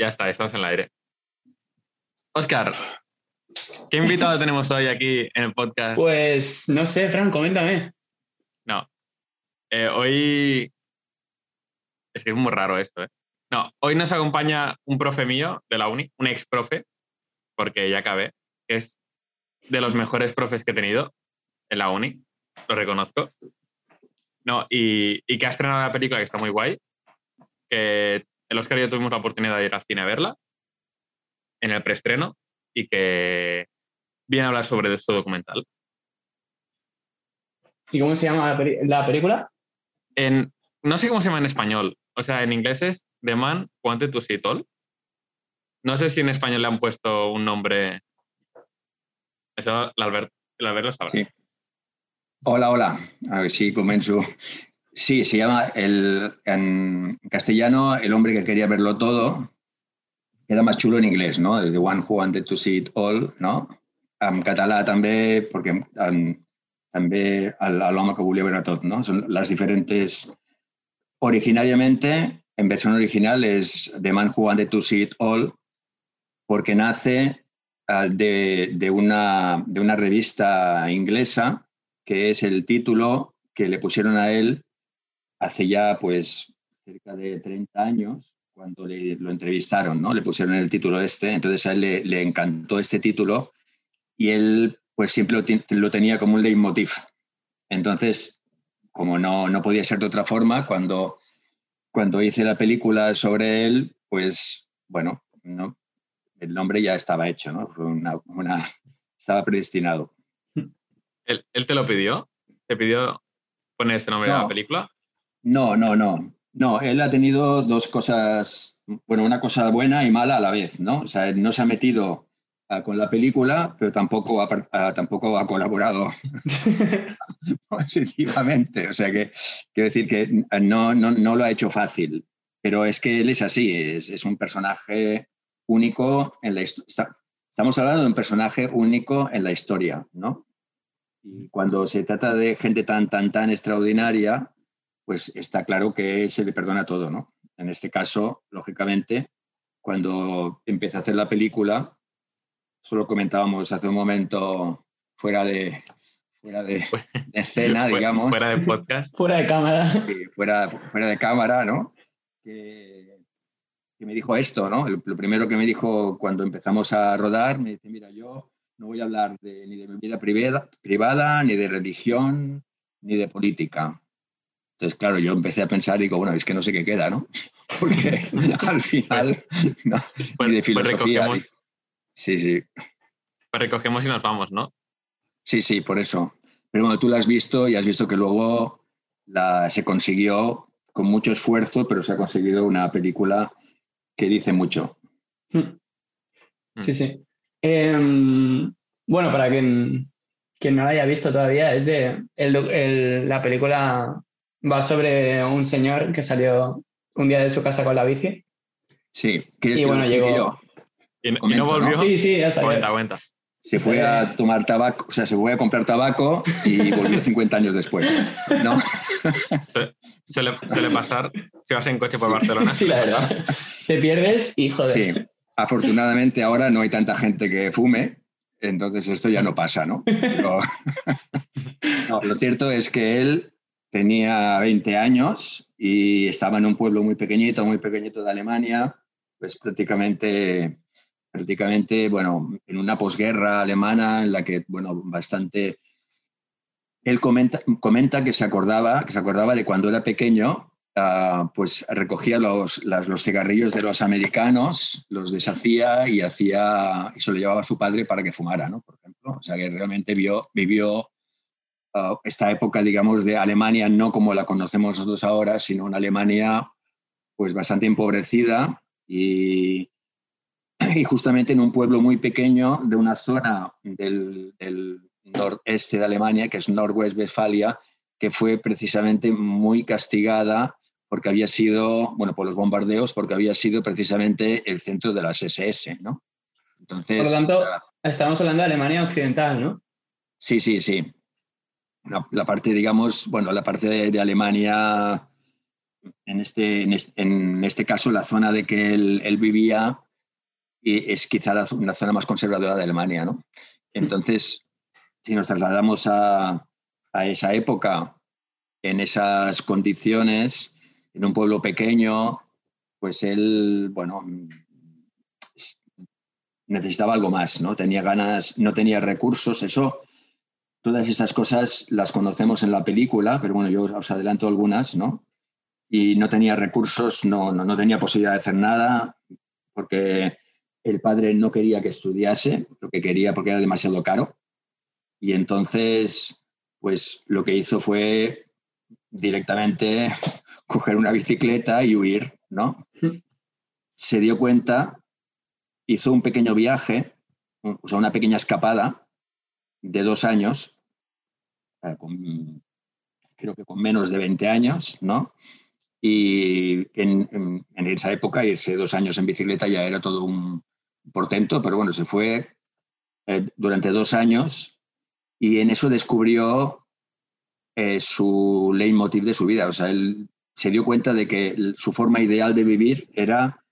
Ya está, estamos en el aire. Oscar, ¿qué invitado tenemos hoy aquí en el podcast? Pues no sé, Fran, coméntame. No. Eh, hoy. Es que es muy raro esto, ¿eh? No, hoy nos acompaña un profe mío de la uni, un ex profe, porque ya acabé, que es de los mejores profes que he tenido en la uni, lo reconozco. No, y, y que ha estrenado la película que está muy guay, que el Oscar y yo tuvimos la oportunidad de ir al cine a verla en el preestreno y que viene a hablar sobre su documental. ¿Y cómo se llama la, película? En, no sé cómo se llama en español, o sea, en inglés es The Man Who Wanted to See It All. No sé si en español le han puesto un nombre. Eso el Albert, el Albert lo sabrá. Sí. Hola, hola. A ver si comenzo. Sí, se llama el, en castellano El hombre que quería verlo todo. Era más chulo en inglés, no? The one who wanted to see it all, no? En català també, perquè en, també l'home que volia veure tot, no? Són les diferentes... Originariamente, en versión original, es The man who wanted to see it all, porque nace ah, de, de una, de una revista inglesa que es el título que le pusieron a él hace ya pues cerca de 30 años, cuando le, lo entrevistaron, ¿no? Le pusieron el título este, entonces a él le, le encantó este título y él pues siempre lo, tenía como un leitmotiv. Entonces, como no, no podía ser de otra forma, cuando, cuando hice la película sobre él, pues bueno, no, el nombre ya estaba hecho, ¿no? Fue una, una- estaba predestinado. ¿Él, él te lo pidió? ¿Te pidió poner este nombre a la No. película? No, no, no. No, él ha tenido dos cosas, bueno, una cosa buena y mala a la vez, ¿no? O sea, él no se ha metido ah, con la película, pero tampoco ha, ah, tampoco ha colaborado positivamente. O sea, que quiero decir que no, no, no lo ha hecho fácil, pero es que él es así, es, es un personaje único en la historia. Estamos hablando de un personaje único en la historia, ¿no? Y cuando se trata de gente tan, tan, tan extraordinaria, pues está claro que se le perdona todo, ¿no? En este caso, lógicamente, cuando empecé a hacer la película, solo comentábamos hace un momento fuera de, fuera de, de escena, digamos, Fuera de podcast. Fuera de cámara. fuera, fuera de cámara, ¿no? Que, que me dijo esto, ¿no? Lo, lo primero que me dijo cuando empezamos a rodar, me dice, mira, yo no voy a hablar de- ni de mi vida privada, privada, ni de religión, ni de política. Entonces, claro, yo empecé a pensar y digo, bueno, es que no sé qué queda, ¿no? Porque al final, no, Pues, ni de pues filosofía. recogemos, Sí, sí, pues recogemos y nos vamos, ¿no? sí, sí, por eso. Pero bueno, tú la has visto y has visto que luego la, se consiguió con mucho esfuerzo, pero se ha conseguido una película que dice mucho. Sí, sí. Em, bueno, para quien, quien no la haya visto todavía, es de el el- la película va sobre un señor que salió un día de su casa con la bici. Sí, ¿quieres Y bueno, llegó- yo? Y, y no Comento, ¿no? volvió. Sí, sí, ya está. Cuenta, cuenta. Se fue a tomar tabaco, o sea, se fue a comprar tabaco y volvió 50 años después. ¿no? Se- Suele, suele pasar si vas en coche por Barcelona. Sí, la verdad. Te pierdes y joder. Sí, afortunadamente ahora no hay tanta gente que fume, entonces esto ya no pasa, ¿no? Pero- No, lo cierto es que él tenía 20 años y estaba en un pueblo muy pequeñito, muy pequeñito de Alemania, pues prácticamente, prácticamente, bueno, en una posguerra alemana en la que, bueno, bastante... Él comenta, comenta que se acordaba, que se acordaba de cuando era pequeño, ah, pues recogía los, los cigarrillos de los americanos, los deshacía y hacía, y se lo llevaba a su padre para que fumara, ¿no? Por ejemplo. O sea que realmente vio, vivió ah, esta época, digamos, de Alemania, no como la conocemos nosotros ahora, sino una Alemania pues bastante empobrecida y, y justamente en un pueblo muy pequeño de una zona del, del noreste de Alemania, que es Northwest Westfalia, que fue precisamente muy castigada porque había sido, bueno, por los bombardeos, porque había sido precisamente el centro de las SS, ¿no? Entonces, Por lo tanto, ah, estamos hablando de Alemania Occidental, ¿no? sí, sí, sí. La, parte, digamos, bueno, la parte de, de Alemania en este, en este, caso, la zona de que él, vivía es quizá la, una zona más conservadora de Alemania. ¿no? Entonces, si nos trasladamos a, a esa época, en esas condiciones, en un pueblo pequeño, pues él, bueno, necesitaba algo más, ¿no? Tenía ganas, no tenía recursos, eso, todas estas cosas las conocemos en la película, pero bueno, yo os adelanto algunas, ¿no? Y no tenía recursos, no, no, no tenía posibilidad de hacer nada, porque el padre no quería que estudiase, lo que quería porque era demasiado caro. Y entonces, pues lo que hizo fue directamente coger una bicicleta y huir, ¿no? Se dio cuenta, hizo un pequeño viaje, o sea, una pequeña escapada de dos años, creo que con menos de 20 años, ¿no? Y en, esa época irse dos años en bicicleta ya era todo un portento, pero bueno, se fue eh, durante dos años y en eso descubrió eh, su leitmotiv de su vida. O sea, él se dio cuenta de que su forma ideal de vivir era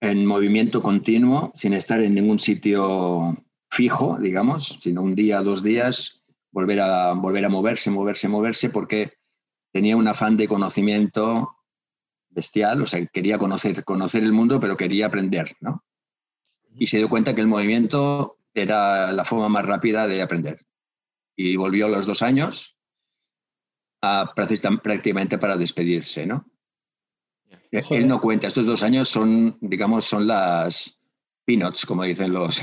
en movimiento continuo, sin estar en ningún sitio fijo, digamos, sino un día, dos días, volver a, volver a moverse, moverse, moverse, porque tenía un afán de conocimiento bestial, o sea, quería conocer, conocer el mundo, pero quería aprender, ¿no? Y se dio cuenta que el movimiento era la forma más rápida de aprender. Y volvió a los dos años prácticamente para despedirse, ¿no? Él no cuenta, estos dos años son, digamos, son las peanuts, como dicen los,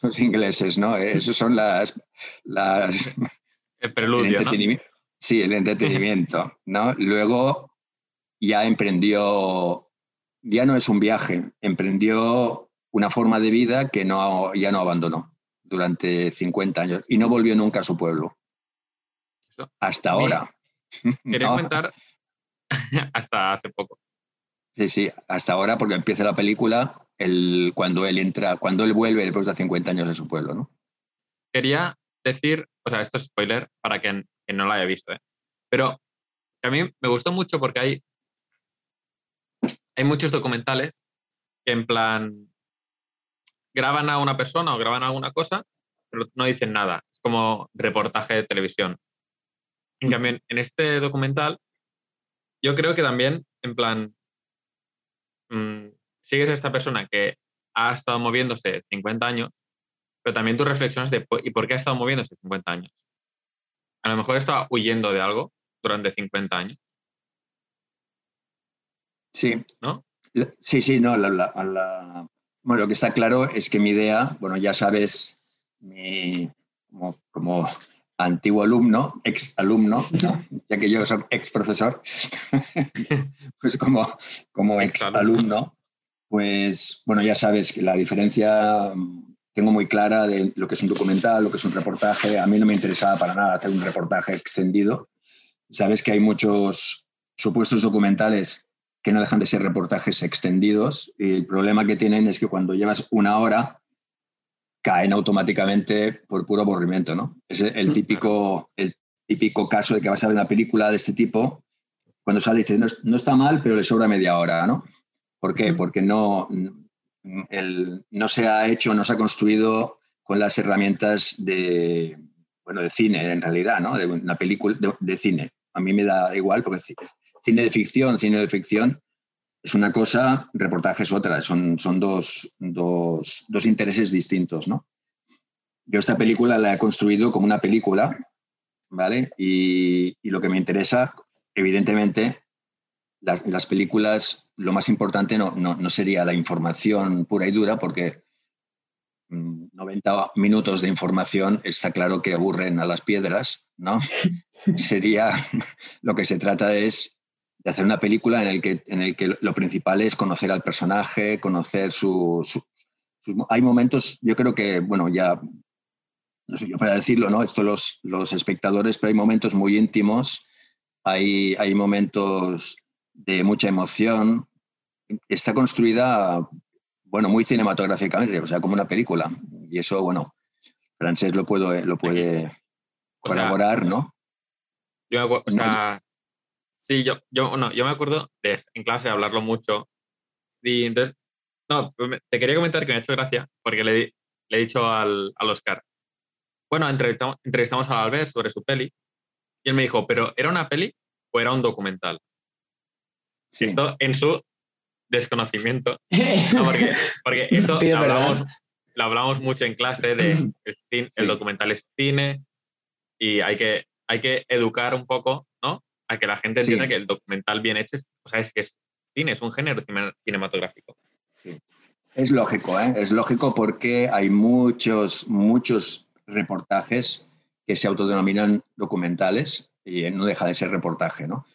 los ingleses, ¿no? Esos son las... las el preludio, Sí, el entretenimiento, ¿no? Luego ya emprendió, ya no es un viaje, emprendió una forma de vida que no, ya no abandonó durante 50 años y no volvió nunca a su pueblo. Hasta ahora. Quería comentar hasta hace poco. Sí, sí, hasta ahora porque empieza la película el, cuando él entra, cuando él vuelve después de 50 años de su pueblo, ¿no? Quería decir, o sea, esto es spoiler para quien, no lo haya visto, ¿eh? pero a mí me gustó mucho porque hay, hay muchos documentales que en plan graban a una persona o graban alguna cosa, pero no dicen nada. Es como reportaje de televisión. En cambio, en este documental, yo creo que también, en plan, mm, sigues a esta persona que ha estado moviéndose 50 años, pero también tú reflexionas de ¿y por qué ha estado moviéndose 50 años? A lo mejor estaba huyendo de algo durante 50 años. Sí. ¿No? Sí, sí, no. Bueno, lo que está claro es que mi idea, bueno, ya sabes, mi, como, como antiguo alumno, ex alumno, ya que yo soy ex profesor, pues como, como ex alumno, pues bueno, ya sabes que la diferencia mm, tengo muy clara de lo que es un documental, lo que es un reportaje. A mí no me interesaba para nada hacer un reportaje extendido. Sabes que hay muchos supuestos documentales que no dejan de ser reportajes extendidos y el problema que tienen es que cuando llevas una hora caen automáticamente por puro aburrimiento, ¿no? Es el típico, el típico caso de que vas a ver una película de este tipo, cuando sale dices, no, no está mal, pero le sobra media hora, ¿no? ¿Por qué? Porque no, el, no se ha hecho, no se ha construido con las herramientas de, bueno, de cine, en realidad, ¿no? De una película de, cine. A mí me da igual porque cine de ficción, cine de ficción es una cosa, reportaje es otra, son, son dos, dos, dos, intereses distintos, ¿no? Yo esta película la he construido como una película, ¿vale? Y, y lo que me interesa, evidentemente, las, las, películas, lo más importante no, no, no, sería la información pura y dura, porque 90 mm, minutos de información está claro que aburren a las piedras, ¿no? sería, lo que se trata es de hacer una película en el que, en el que lo principal es conocer al personaje, conocer su, Hay momentos, yo creo que, bueno, ya, no sé yo para decirlo, ¿no? Esto los, los espectadores, pero hay momentos muy íntimos, hay, hay momentos de mucha emoción. Está construida, bueno, muy cinematográficamente, o sea, como una película. Y eso, bueno, Francés lo, puedo, lo puede colaborar, ¿no? Yo, o sea, Sí, yo, yo, no, yo me acuerdo de en clase hablarlo mucho. Y entonces, no, te quería comentar que me ha hecho gracia porque le, le he dicho al, al Oscar, bueno, entrevistamos, entrevistamos a Albert sobre su peli y él me dijo, ¿pero era una peli o era un documental? Esto en su desconocimiento. porque, porque, esto lo hablamos, lo hablamos, mucho en clase de el, cine, el documental es cine y hay que, hay que educar un poco, ¿no? A que la gente entienda que el documental bien hecho es, o sea, es que es cine, es un género cinematográfico. Es lógico, ¿eh? es lógico porque hay muchos, muchos reportajes que se autodenominan documentales y no deja de ser reportaje, ¿no?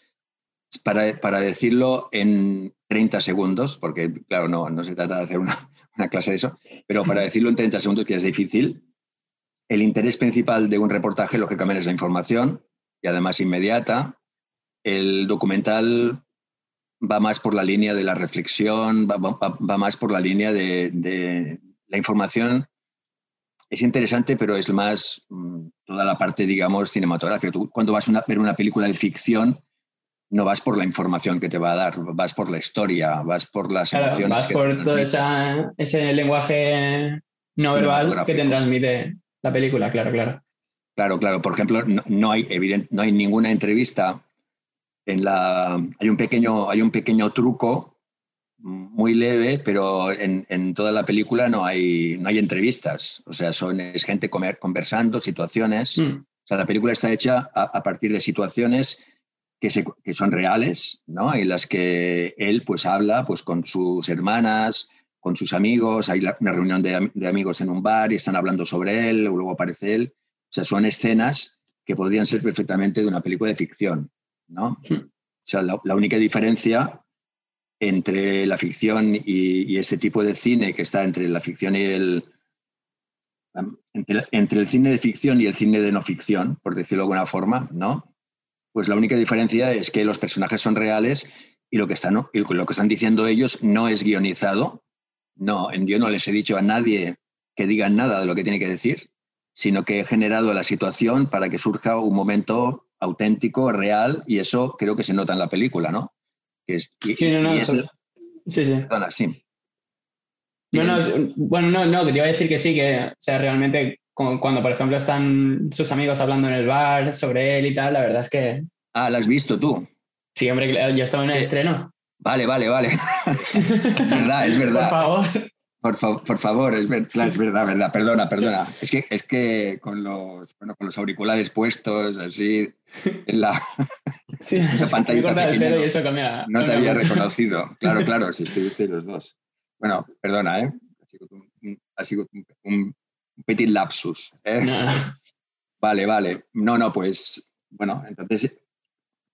Para, para decirlo en 30 segundos, porque claro, no, no se trata de hacer una, una clase de eso, pero para decirlo en 30 segundos, que es difícil, el interés principal de un reportaje, lógicamente, es la información y además inmediata. El documental va más por la línea de la reflexión, va, va, más por la línea de, de, la información. Es interesante, pero es más mm, toda la parte, digamos, cinematográfica. Tú, cuando vas a ver una película de ficción, no vas por la información que te va a dar, vas por la historia, vas por las emociones. Vas por todo ese lenguaje no verbal que te transmite la película, claro, claro. Claro, claro. Por ejemplo, no, hay, evidente, no hay ninguna entrevista en la... Hay un pequeño, hay un pequeño truco muy leve, pero en, toda la película no hay, no hay entrevistas. O sea, son, es gente comer, conversando, situaciones. Mm. O sea, la película está hecha a, partir de situaciones que, se, que, son reales, ¿no? En las que él pues habla pues, con sus hermanas, con sus amigos, hay una reunión de, de, amigos en un bar y están hablando sobre él, luego aparece él. O sea, son escenas que podrían ser perfectamente de una película de ficción. ¿no? O sea, la, única diferencia entre la ficción y, ese tipo de cine que está entre la ficción y el... Entre, el cine de ficción y el cine de no ficción, por decirlo de alguna forma, ¿no? Pues la única diferencia es que los personajes son reales y lo que están, lo que están diciendo ellos no es guionizado. No, yo no les he dicho a nadie que digan nada de lo que tiene que decir, sino que he generado la situación para que surja un momento auténtico, real, y eso creo que se nota en la película, ¿no? sí, no, no, sí, sí. bueno, no, no, te iba a decir que sí, que sea, realmente cuando, por ejemplo, están sus amigos hablando en el bar sobre él y tal, la verdad es que... Ah, ¿la has visto tú? Sí, hombre, yo estaba en el estreno. Vale, vale, vale. es verdad, es verdad. Por favor. Por, favor, es, es, verdad, verdad. Perdona, perdona. Es que, es que con, los, bueno, con los auriculares puestos, así, en la, sí, pantallita pequeña, no, te había reconocido. Claro, claro, si estuviste los dos. Bueno, perdona, ¿eh? Ha sido un, un, petit lapsus. ¿eh? Vale, vale. No, no, pues, bueno, entonces,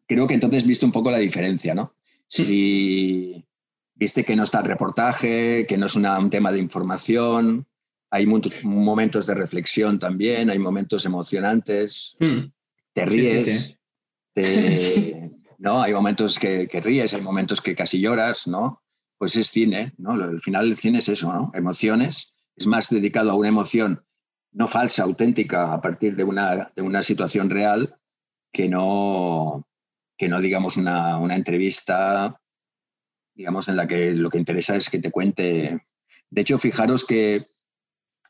creo que entonces viste un poco la diferencia, ¿no? Si viste que no está el reportaje, que no es un tema de información, hay muchos momentos de reflexión también, hay momentos emocionantes. Hmm te ríes, ¿no? Hay momentos que, ríes, hay momentos que casi lloras, ¿no? Pues es cine, ¿no? Al final el cine es eso, ¿no? Emociones, es más dedicado a una emoción no falsa, auténtica, a partir de una, de una situación real, que no, que no digamos, una, una entrevista, digamos, en la que lo que interesa es que te cuente. De hecho, fijaros que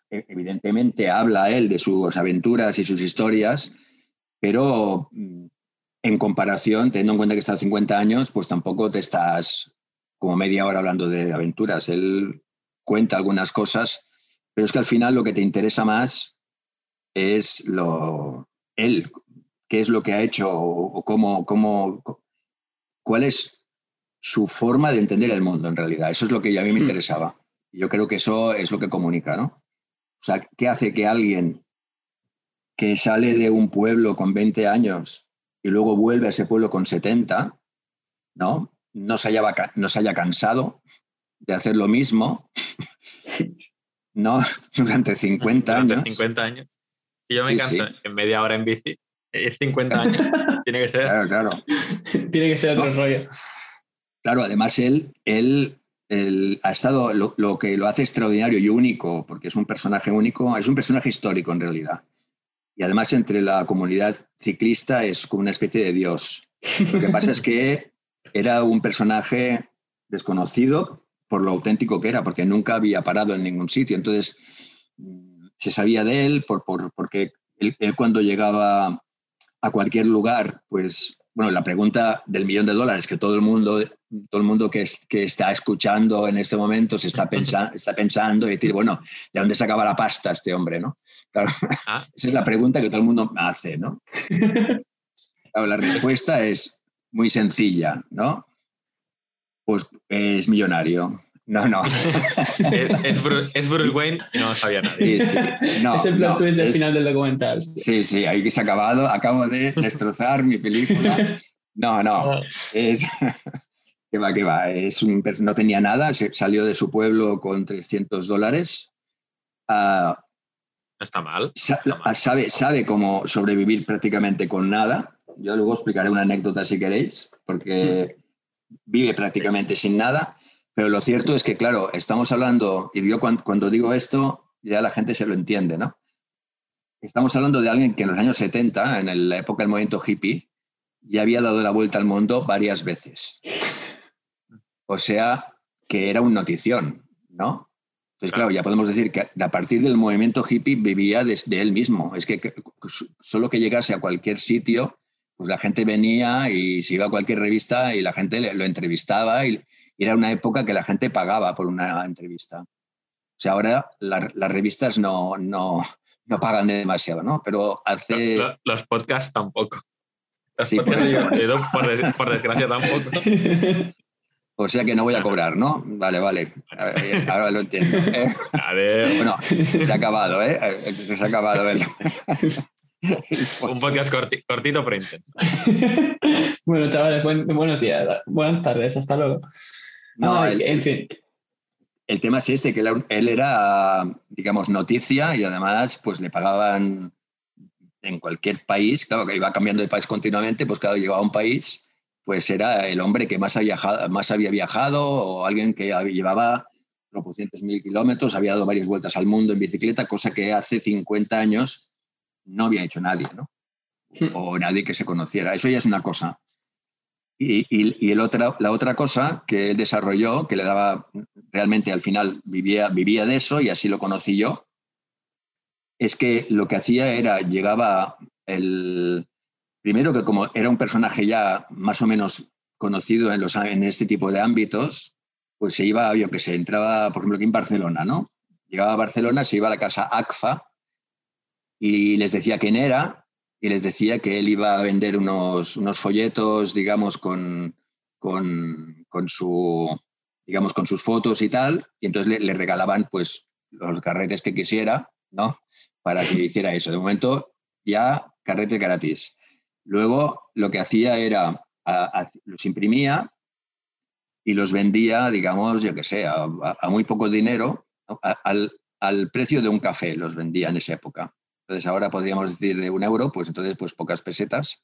e, evidentemente habla él de sus aventuras y sus historias, pero mm, en comparación, teniendo en cuenta que estás 50 años, pues tampoco te estás como media hora hablando de aventuras. Él cuenta algunas cosas, pero es que al final lo que te interesa más es lo él, qué es lo que ha hecho o cómo, cómo, cuál es su forma de entender el mundo en realidad. Eso es lo que a mí me hmm. interesaba. Yo creo que eso es lo que comunica, ¿no? O sea, ¿qué hace que alguien que sale de un pueblo con 20 años y luego vuelve a ese pueblo con 70, ¿no? No se haya, no se haya cansado de hacer lo mismo, ¿no? Durante 50 Durante años. 50 años. Si yo me canso en media hora en bici, es 50 años. Tiene que ser. Claro, claro. Tiene que ser otro rollo. Claro, además él, él, ha estado, lo, lo, que lo hace extraordinario y único, porque es un personaje único, es un personaje histórico en realidad y además entre la comunidad ciclista es como una especie de dios. Lo que pasa es que era un personaje desconocido por lo auténtico que era, porque nunca había parado en ningún sitio. Entonces, se sabía de él por, porque él, cuando llegaba a cualquier lugar, pues, bueno, la pregunta del millón de dólares que todo el mundo, todo el mundo que, que está escuchando en este momento se está, pensando está pensando y decir, bueno, ¿de dónde sacaba la pasta este hombre, no? Ah. Esa es la pregunta que todo el mundo hace, ¿no? la respuesta es muy sencilla, ¿no? Pues es millonario. No, no. es, Bruce, Wayne y no sabía nadie. Sí, es el plot twist del final del documental. Sí, sí, ahí que se ha acabado. Acabo de destrozar mi película. No, no. Ah. Es. que va, que va. Es un, no tenía nada. salió de su pueblo con 300 dólares. Uh, no está mal. Sabe, sabe cómo sobrevivir prácticamente con nada. Yo luego explicaré una anécdota si queréis, porque mm. Vive prácticamente sin nada pero lo cierto es que, claro, estamos hablando, y yo cuando, digo esto, ya la gente se lo entiende, ¿no? Estamos hablando de alguien que en los años 70, en la época del movimiento hippie, ya había dado la vuelta al mundo varias veces. O sea, que era un notición, ¿no? Entonces, claro, ya podemos decir que a partir del movimiento hippie vivía desde él mismo. Es que, solo que llegase a cualquier sitio, pues la gente venía y se iba a cualquier revista y la gente lo entrevistaba y, era una época que la gente pagaba por una entrevista. O sea, ahora las revistas no, no, no, pagan demasiado, ¿no? Pero hace... Los, podcasts tampoco. sí, por, por, desgracia tampoco. O sea que no voy a cobrar, ¿no? Vale, vale. ahora lo entiendo. A ver. Bueno, se ha acabado, ¿eh? Se ha acabado. El... Un podcast cortito, pero intenso. bueno, chavales, buenos días. Buenas tardes. Hasta luego. No, el, en fin. El tema es este, que él era, digamos, noticia y además pues le pagaban en cualquier país, claro que iba cambiando de país continuamente, pues cada llegaba a un país, pues era el hombre que más, había viajado, más había viajado o alguien que llevaba tropocientos mil kilómetros, había dado varias vueltas al mundo en bicicleta, cosa que hace 50 años no había hecho nadie, ¿no? Hmm. O nadie que se conociera. Eso ya es una cosa. Y, el otra, la otra cosa que desarrolló, que le daba, realmente al final vivía, vivía de eso y así lo conocí yo, es que lo que hacía era, llegaba el, primero que como era un personaje ya más o menos conocido en, los, en este tipo de ámbitos, pues se iba, yo que se entraba, por ejemplo, aquí en Barcelona, ¿no? Llegaba a Barcelona, se iba a la casa ACFA y les decía quién era y les decía que él iba a vender unos, unos folletos, digamos, con, con, con, su, digamos, con sus fotos y tal, y entonces le, regalaban pues los carretes que quisiera, ¿no? Para que hiciera eso. De momento ya carretes gratis. Luego lo que hacía era, los imprimía y los vendía, digamos, yo que sé, a, muy poco dinero, al, al precio de un café los vendía en esa época. Entonces ahora podríamos decir de un euro, pues entonces pues pocas pesetas,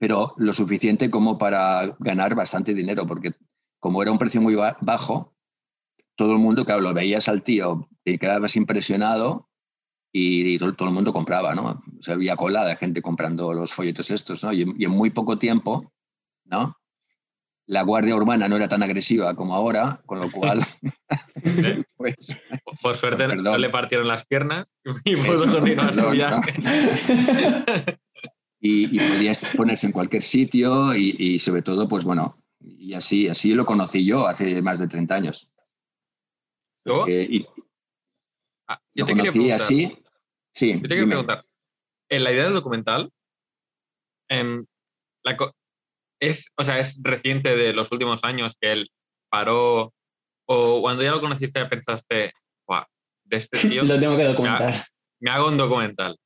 pero lo suficiente como para ganar bastante dinero, porque como era un precio muy bajo, todo el mundo, claro, lo veías al tío y quedabas impresionado y, todo, el mundo compraba, ¿no? O sea, había cola de gente comprando los folletos estos, ¿no? y en muy poco tiempo, ¿no? La guardia urbana no era tan agresiva como ahora, con lo cual... pues, Por suerte no le partieron las piernas y pudo continuar su viaje. y, y, podía ponerse en cualquier sitio y, sobre todo, pues bueno, y así, así lo conocí yo hace más de 30 años. ¿Luego? Eh, ah, yo te quería preguntar, así. Sí, yo te quería preguntar, en la idea del documental, en la, es, o sea, es reciente de los últimos años que él paró o cuando ya lo conociste pensaste, de este tío... lo tengo que documentar. Me, hago un documental.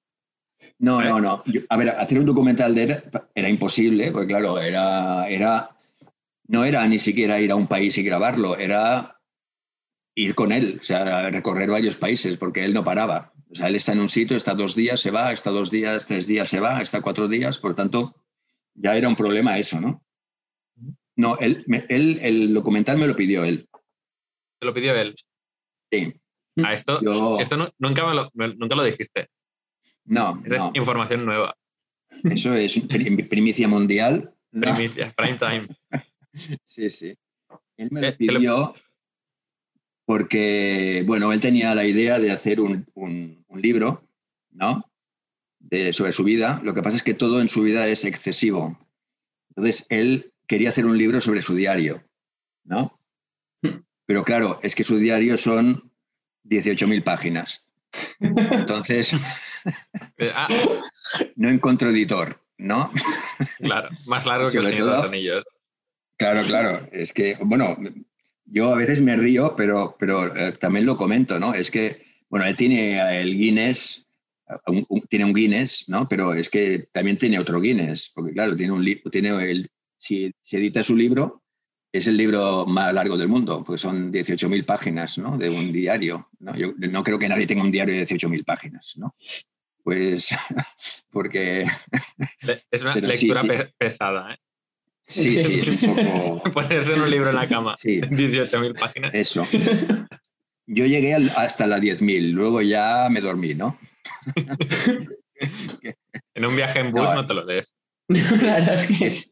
No, no, no. a ver, hacer un documental de él era imposible, porque claro, era, era, no era ni siquiera ir a un país y grabarlo, era ir con él, o sea, recorrer varios países, porque él no paraba. O sea, él está en un sitio, está dos días, se va, está dos días, tres días, se va, está cuatro días, por tanto, ya era un problema eso, ¿no? No, él, él, el documental me lo pidió él. ¿Te lo pidió él? Sí. Ah, esto, esto nunca, me lo, nunca lo dijiste. No. Esa es información nueva. Eso es primicia mundial. Primicia, prime time. sí, sí. Él me lo eh, pidió porque, bueno, él tenía la idea de hacer un, libro, ¿no? De, sobre su vida. Lo que pasa es que todo en su vida es excesivo. Entonces, él quería hacer un libro sobre su diario, ¿no? Pero claro, es que su diario son 18.000 páginas. Entonces, eh, ah. no encuentro editor, ¿no? Claro, más largo que el los Anillos. Claro, claro. Es que, bueno, yo a veces me río, pero, pero eh, también lo comento, ¿no? Es que, bueno, él tiene el Guinness, tiene un Guinness, ¿no? Pero es que también tiene otro Guinness, porque claro, tiene un tiene el, si, se edita su libro, es el libro más largo del mundo, porque son 18.000 páginas, ¿no? De un diario, ¿no? Yo no creo que nadie tenga un diario de 18.000 páginas, ¿no? Pues, porque... Es una lectura pesada, ¿eh? Sí, sí, es un poco... Puede ser un libro en la cama. Sí. 18.000 páginas. Eso. Yo llegué hasta la 10.000, luego ya me dormí, ¿no? en un viaje en bus no, te lo lees.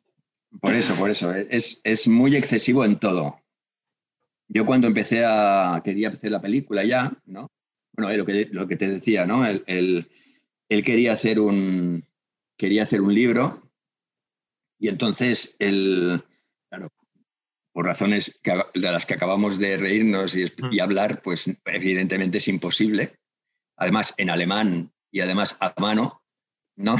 Por eso, por eso. Es, es, muy excesivo en todo. Yo cuando empecé a... quería hacer la película ya, ¿no? Bueno, lo que, lo que te decía, ¿no? Él, él quería hacer un... quería hacer un libro y entonces, el, claro, por razones de las que acabamos de reírnos y, y, hablar, pues evidentemente es imposible. Además, en alemán y además a mano, ¿no?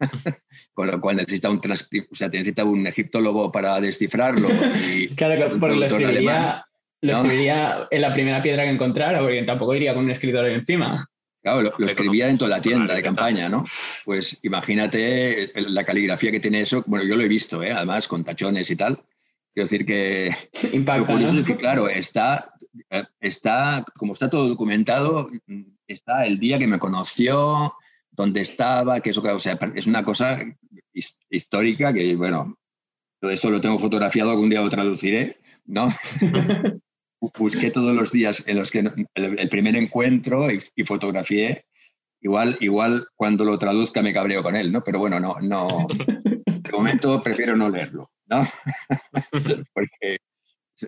Con lo cual necesita un o sea, necesita un egiptólogo para descifrarlo. claro, porque lo escribiría, lo escribiría en la primera piedra que encontrara, porque tampoco iría con un escritor encima. Claro, lo, escribía dentro de la tienda de campaña, ¿no? Pues imagínate la caligrafía que tiene eso. Bueno, yo lo he visto, ¿eh? además con tachones y tal. Quiero decir que lo curioso es que, claro, está, eh, está, como está todo documentado, está el día que me conoció, dónde estaba, que eso, o sea, es una cosa histórica que, bueno, todo esto lo tengo fotografiado, algún día lo traduciré, ¿no? busqué todos los días en los que el, primer encuentro y, fotografié. Igual, igual cuando lo traduzca me cabreo con él, ¿no? Pero bueno, no, no. De momento prefiero no leerlo, ¿no? Porque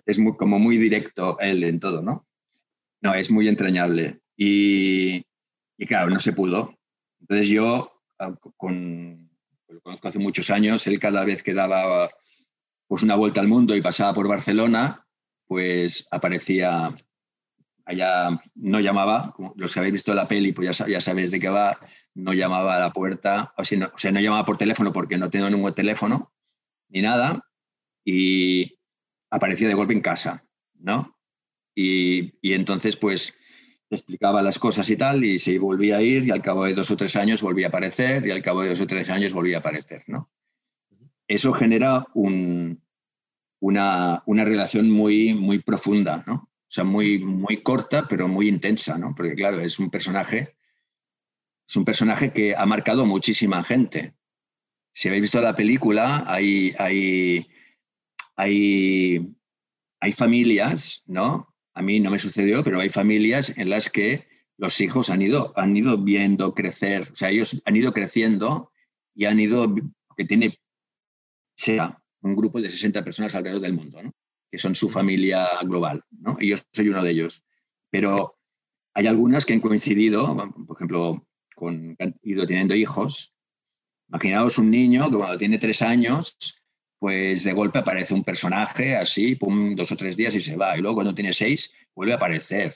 es muy, como muy directo él en todo, ¿no? No, es muy entrañable. Y, claro, no se pudo. Entonces yo, ah, con, lo conozco hace muchos años, él cada vez que daba pues una vuelta al mundo y pasaba por Barcelona, pues aparecía allá, no llamaba, los que habéis visto la peli, pues ya, ya sabéis de qué va, no llamaba a la puerta, o sea, no, llamaba por teléfono porque no tengo ningún teléfono, ni nada, y aparecía de golpe en casa, ¿no? Y, y entonces, pues, explicaba las cosas y tal, y se volvía a ir, y al cabo de dos o tres años volvía a aparecer, y al cabo de dos o tres años volvía a aparecer, ¿no? Eso genera un, una, una, relación muy, muy profunda, ¿no? O sea, muy, muy corta, pero muy intensa, ¿no? Porque, claro, es un personaje, es un personaje que ha marcado muchísima gente. Si habéis visto la película, hay, hay, hay, hay familias, ¿no? A mí no me sucedió, pero hay familias en las que los hijos han ido, han ido viendo crecer, o sea, ellos han ido creciendo y han ido, que tiene, sea un grupo de 60 personas alrededor del mundo, que son su familia global. ¿no? Y yo soy uno de ellos. Pero hay algunas que han coincidido, por ejemplo, con, han ido teniendo hijos. Imaginaos un niño que cuando tiene tres años, pues de golpe aparece un personaje así, pum, dos o tres días y se va. Y luego cuando tiene seis, vuelve a aparecer.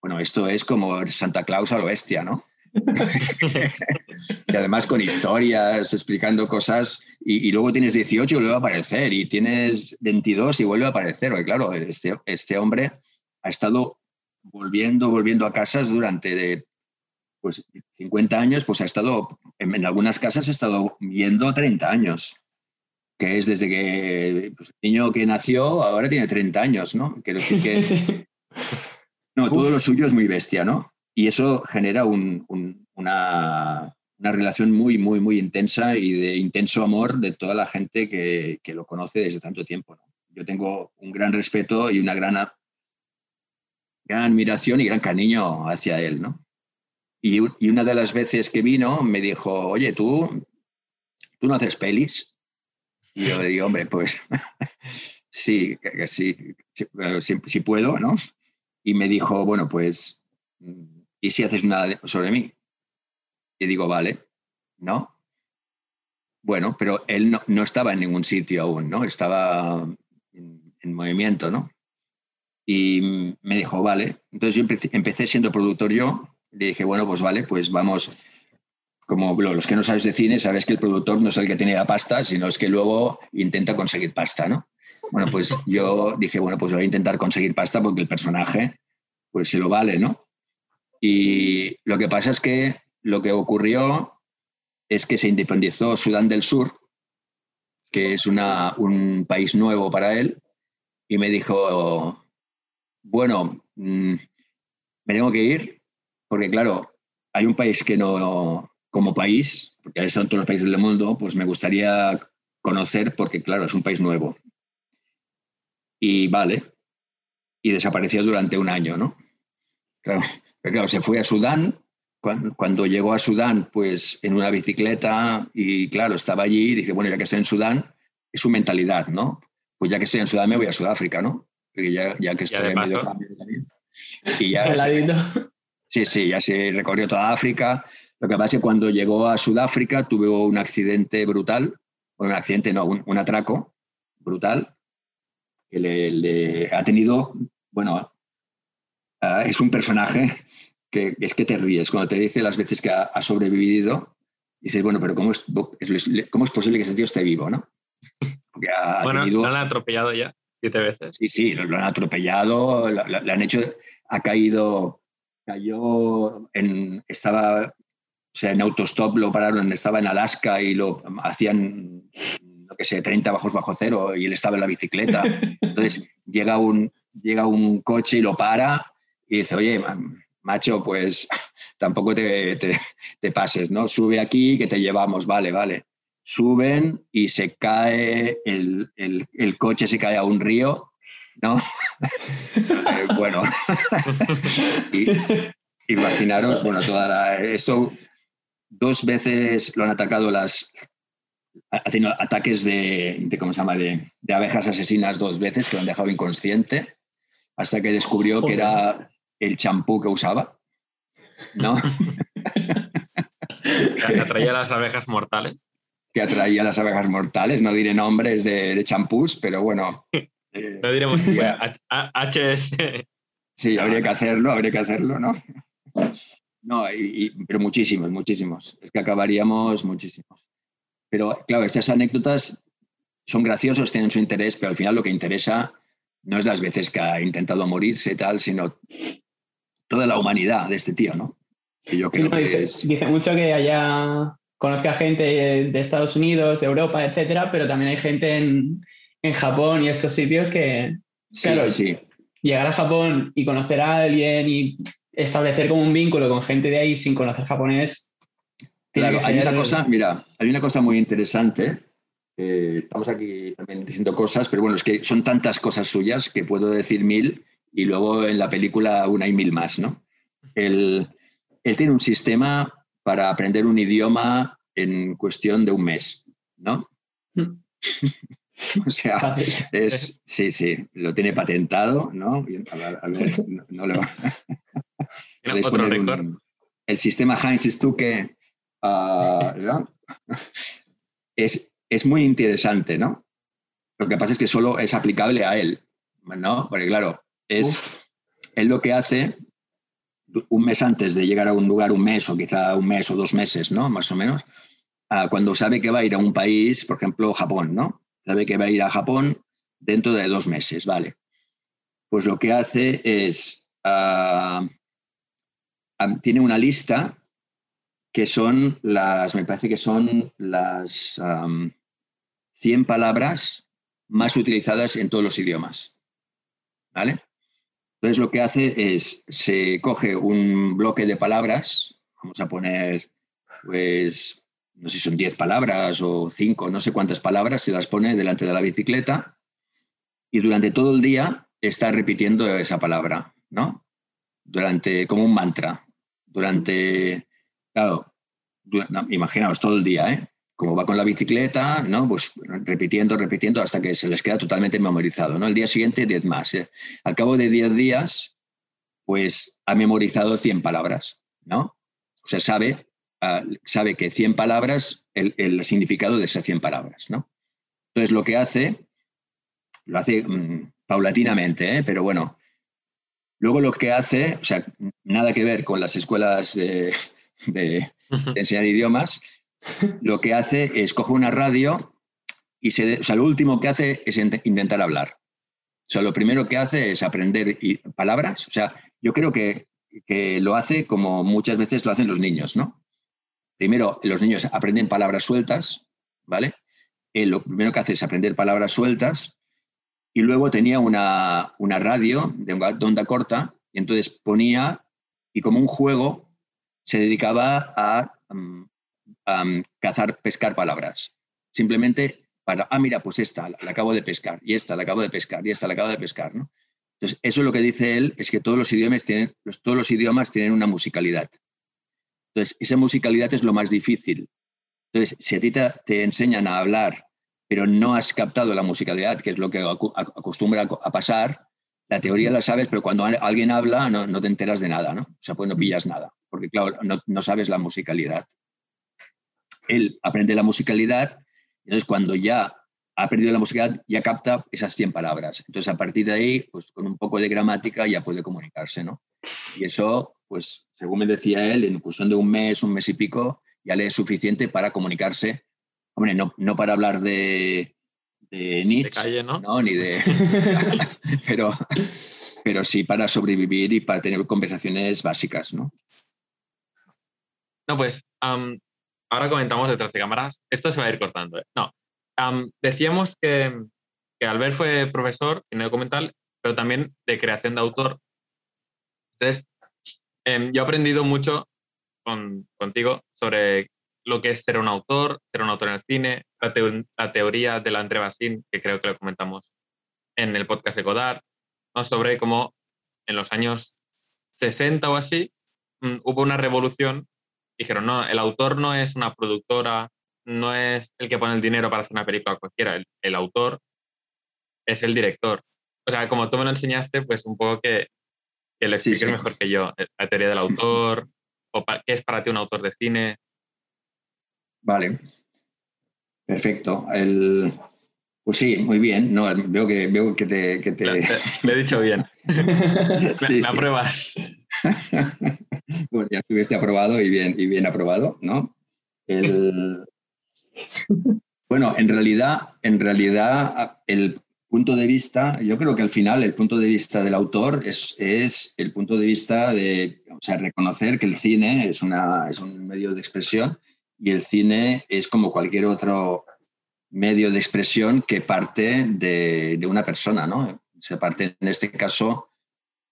Bueno, esto es como Santa Claus a lo bestia, ¿no? y además con historias, explicando cosas, y, luego tienes 18 y vuelve a aparecer, y tienes 22 y vuelve a aparecer. Porque claro, este, este hombre ha estado volviendo, volviendo a casas durante pues, 50 años, pues ha estado, en, algunas casas ha estado viendo 30 años, que es desde que pues, el niño que nació ahora tiene 30 años, ¿no? que... No, todo lo suyo es muy bestia, ¿no? Y eso genera una, relación muy, muy, muy intensa y de intenso amor de toda la gente que, lo conoce desde tanto tiempo. Yo tengo un gran respeto y una gran, gran admiración y gran cariño hacia él. ¿no? Y, una de las veces que vino me dijo, oye, tú ¿tú no haces pelis? Y yo le digo, hombre, pues sí, sí, sí, puedo, ¿no? Y me dijo, bueno, pues, ¿y si haces una sobre mí? Y digo, vale, ¿no? Bueno, pero él no, estaba en ningún sitio aún, ¿no? Estaba en, movimiento, ¿no? Y me dijo, vale. Entonces yo empecé, siendo productor yo. Le dije, bueno, pues vale, pues vamos. Como los que no sabes de cine, sabes que el productor no es el que tiene la pasta, sino es que luego intenta conseguir pasta, ¿no? Bueno, pues yo dije, bueno, pues voy a intentar conseguir pasta porque el personaje, pues se lo vale, ¿no? Y lo que pasa es que lo que ocurrió es que se independizó Sudán del Sur, que es un país nuevo para él, y me dijo, bueno, mm, me tengo que ir, porque claro, hay un país que no, como país, porque están todos los países del mundo, pues me gustaría conocer, porque claro, es un país nuevo. Y vale, y desapareció durante un año, ¿no? Claro, claro, se fue a Sudán, cuando, llegó a Sudán, pues en una bicicleta y claro, estaba allí y dice, bueno, ya que estoy en Sudán, es su mentalidad, ¿no? Pues ya que estoy en Sudán me voy a Sudáfrica, ¿no? Porque ya, ya que estoy en medio cambio también. Y ya sí, sí, ya se recorrió toda África. Lo que pasa es que cuando llegó a Sudáfrica tuvo un accidente brutal, bueno, un accidente, no, un, atraco brutal, que le, ha tenido, bueno, es un personaje es que te ríes. Cuando te dice las veces que ha, sobrevivido, dices, bueno, pero ¿cómo es, ¿cómo es posible que ese tío esté vivo, no? bueno, lo han atropellado ya siete veces. Sí, sí, lo, han atropellado, le han hecho, ha caído, cayó en, estaba, o sea, en autostop lo pararon, estaba en Alaska y lo hacían, lo que sé, 30 bajos bajo cero y él estaba en la bicicleta. Entonces llega un, llega un coche y lo para y dice, oye, macho, pues tampoco te, pases, ¿no? Sube aquí que te llevamos, vale, vale. Suben y se cae, el, coche se cae a un río, ¿no? Eh, bueno, imaginaros, bueno, toda esto dos veces lo han atacado las, ha tenido ataques de, ¿cómo se llama?, de, de, abejas asesinas dos veces que lo han dejado inconsciente, hasta que descubrió que era el champú que usaba, ¿no? que atraía las abejas mortales. Que atraía las abejas mortales, no diré nombres de, champús, pero bueno. Eh, no diremos HS. Sí, habría que hacerlo, habría que hacerlo, ¿no? No, pero muchísimos, muchísimos. Es que acabaríamos muchísimos. Pero claro, estas anécdotas son graciosas, tienen su interés, pero al final lo que interesa no es las veces que ha intentado morirse y tal, sino toda la humanidad de este tío, ¿no? yo dice, mucho que haya conozca gente de Estados Unidos, de Europa, etcétera, pero también hay gente en, Japón y estos sitios que, claro, sí. llegar a Japón y conocer a alguien y establecer como un vínculo con gente de ahí sin conocer japonés. Claro, hay una cosa, mira, hay una cosa muy interesante. estamos aquí también diciendo cosas, pero bueno, es que son tantas cosas suyas que puedo decir mil y luego en la película una y mil más, ¿no? Él, tiene un sistema para aprender un idioma en cuestión de un mes, ¿no? Mm. o sea, es, sí, sí, lo tiene patentado, ¿no? A ver, no, lo... el sistema Heinz Stuke uh, es, es muy interesante, ¿no? Lo que pasa es que solo es aplicable a él, ¿no? Porque claro, es, él lo que hace un mes antes de llegar a un lugar, un mes o quizá un mes o dos meses, ¿no? Más o menos, cuando sabe que va a ir a un país, por ejemplo, Japón, ¿no? Sabe que va a ir a Japón dentro de dos meses, ¿vale? Pues lo que hace es, tiene una lista que son las, me parece que son las 100 palabras más utilizadas en todos los idiomas, ¿vale? Entonces lo que hace es, se coge un bloque de palabras, vamos a poner, pues, no sé si son 10 palabras o 5, no sé cuántas palabras, se las pone delante de la bicicleta y durante todo el día está repitiendo esa palabra, ¿no? Durante, como un mantra, durante, claro, imaginaos todo el día, ¿eh? como va con la bicicleta, ¿no? Pues repitiendo, repitiendo hasta que se les queda totalmente memorizado, ¿no? El día siguiente, 10 más. ¿eh? Al cabo de 10 días, pues ha memorizado 100 palabras, ¿no? O sea, sabe, ah, sabe que 100 palabras, el, significado de esas 100 palabras, ¿no? Entonces, lo que hace, lo hace mm, paulatinamente, ¿eh? pero bueno, luego lo que hace, o sea, nada que ver con las escuelas de, de enseñar idiomas, lo que hace es coge una radio y se, o sea, lo último que hace es intentar hablar. O sea, lo primero que hace es aprender palabras. O sea, yo creo que, que lo hace como muchas veces lo hacen los niños, ¿no? Primero, los niños aprenden palabras sueltas, ¿vale? Él lo primero que hace es aprender palabras sueltas y luego tenía una, una radio de onda corta y entonces ponía y como un juego se dedicaba a mm, cazar, pescar palabras. Simplemente para, ah, mira, pues esta la, acabo de pescar, y esta la acabo de pescar, y esta la acabo de pescar, ¿no? Entonces, eso lo que dice él es que todos los idiomas tienen, todos los idiomas tienen una musicalidad. Entonces, esa musicalidad es lo más difícil. Entonces, si a ti te, enseñan a hablar, pero no has captado la musicalidad, que es lo que acostumbra a pasar, la teoría la sabes, pero cuando alguien habla no, te enteras de nada, ¿no? O sea, pues no pillas nada, porque claro, no, no sabes la musicalidad él aprende la musicalidad, entonces cuando ya ha aprendido la musicalidad, ya capta esas 100 palabras. Entonces a partir de ahí, pues con un poco de gramática ya puede comunicarse, ¿no? Y eso, pues según me decía él, en cuestión de un mes, un mes y pico, ya le es suficiente para comunicarse. Hombre, no, no para hablar de, de Nietzsche, calle, ¿no? Ni de... pero, pero sí para sobrevivir y para tener conversaciones básicas, ¿no? No, pues ahora comentamos detrás de cámaras. Esto se va a ir cortando. ¿eh? No. decíamos que, que, Albert fue profesor en documental, pero también de creación de autor. Entonces, em, yo he aprendido mucho con, contigo sobre lo que es ser un autor, ser un autor en el cine, la, teoría de la André que creo que lo comentamos en el podcast de Godard, ¿no? sobre cómo en los años 60 o así mm, hubo una revolución dijeron, no, el autor no es una productora, no es el que pone el dinero para hacer una película cualquiera, el, autor es el director. O sea, como tú me lo enseñaste, pues un poco que, que lo expliques mejor que yo, eh, la teoría del autor, o qué es para ti un autor de cine. Vale, perfecto. El, pues sí, muy bien. No, veo que, veo que te... Que te... he dicho bien. sí, me, apruebas. bueno, ya estuviste aprobado y bien, y bien aprobado, ¿no? bueno, en realidad, en realidad, el punto de vista, yo creo que al final el punto de vista del autor es, es el punto de vista de o sea, reconocer que el cine es, una, es un medio de expresión y el cine es como cualquier otro medio de expresión que parte de, de una persona, ¿no? Se parte, en este caso,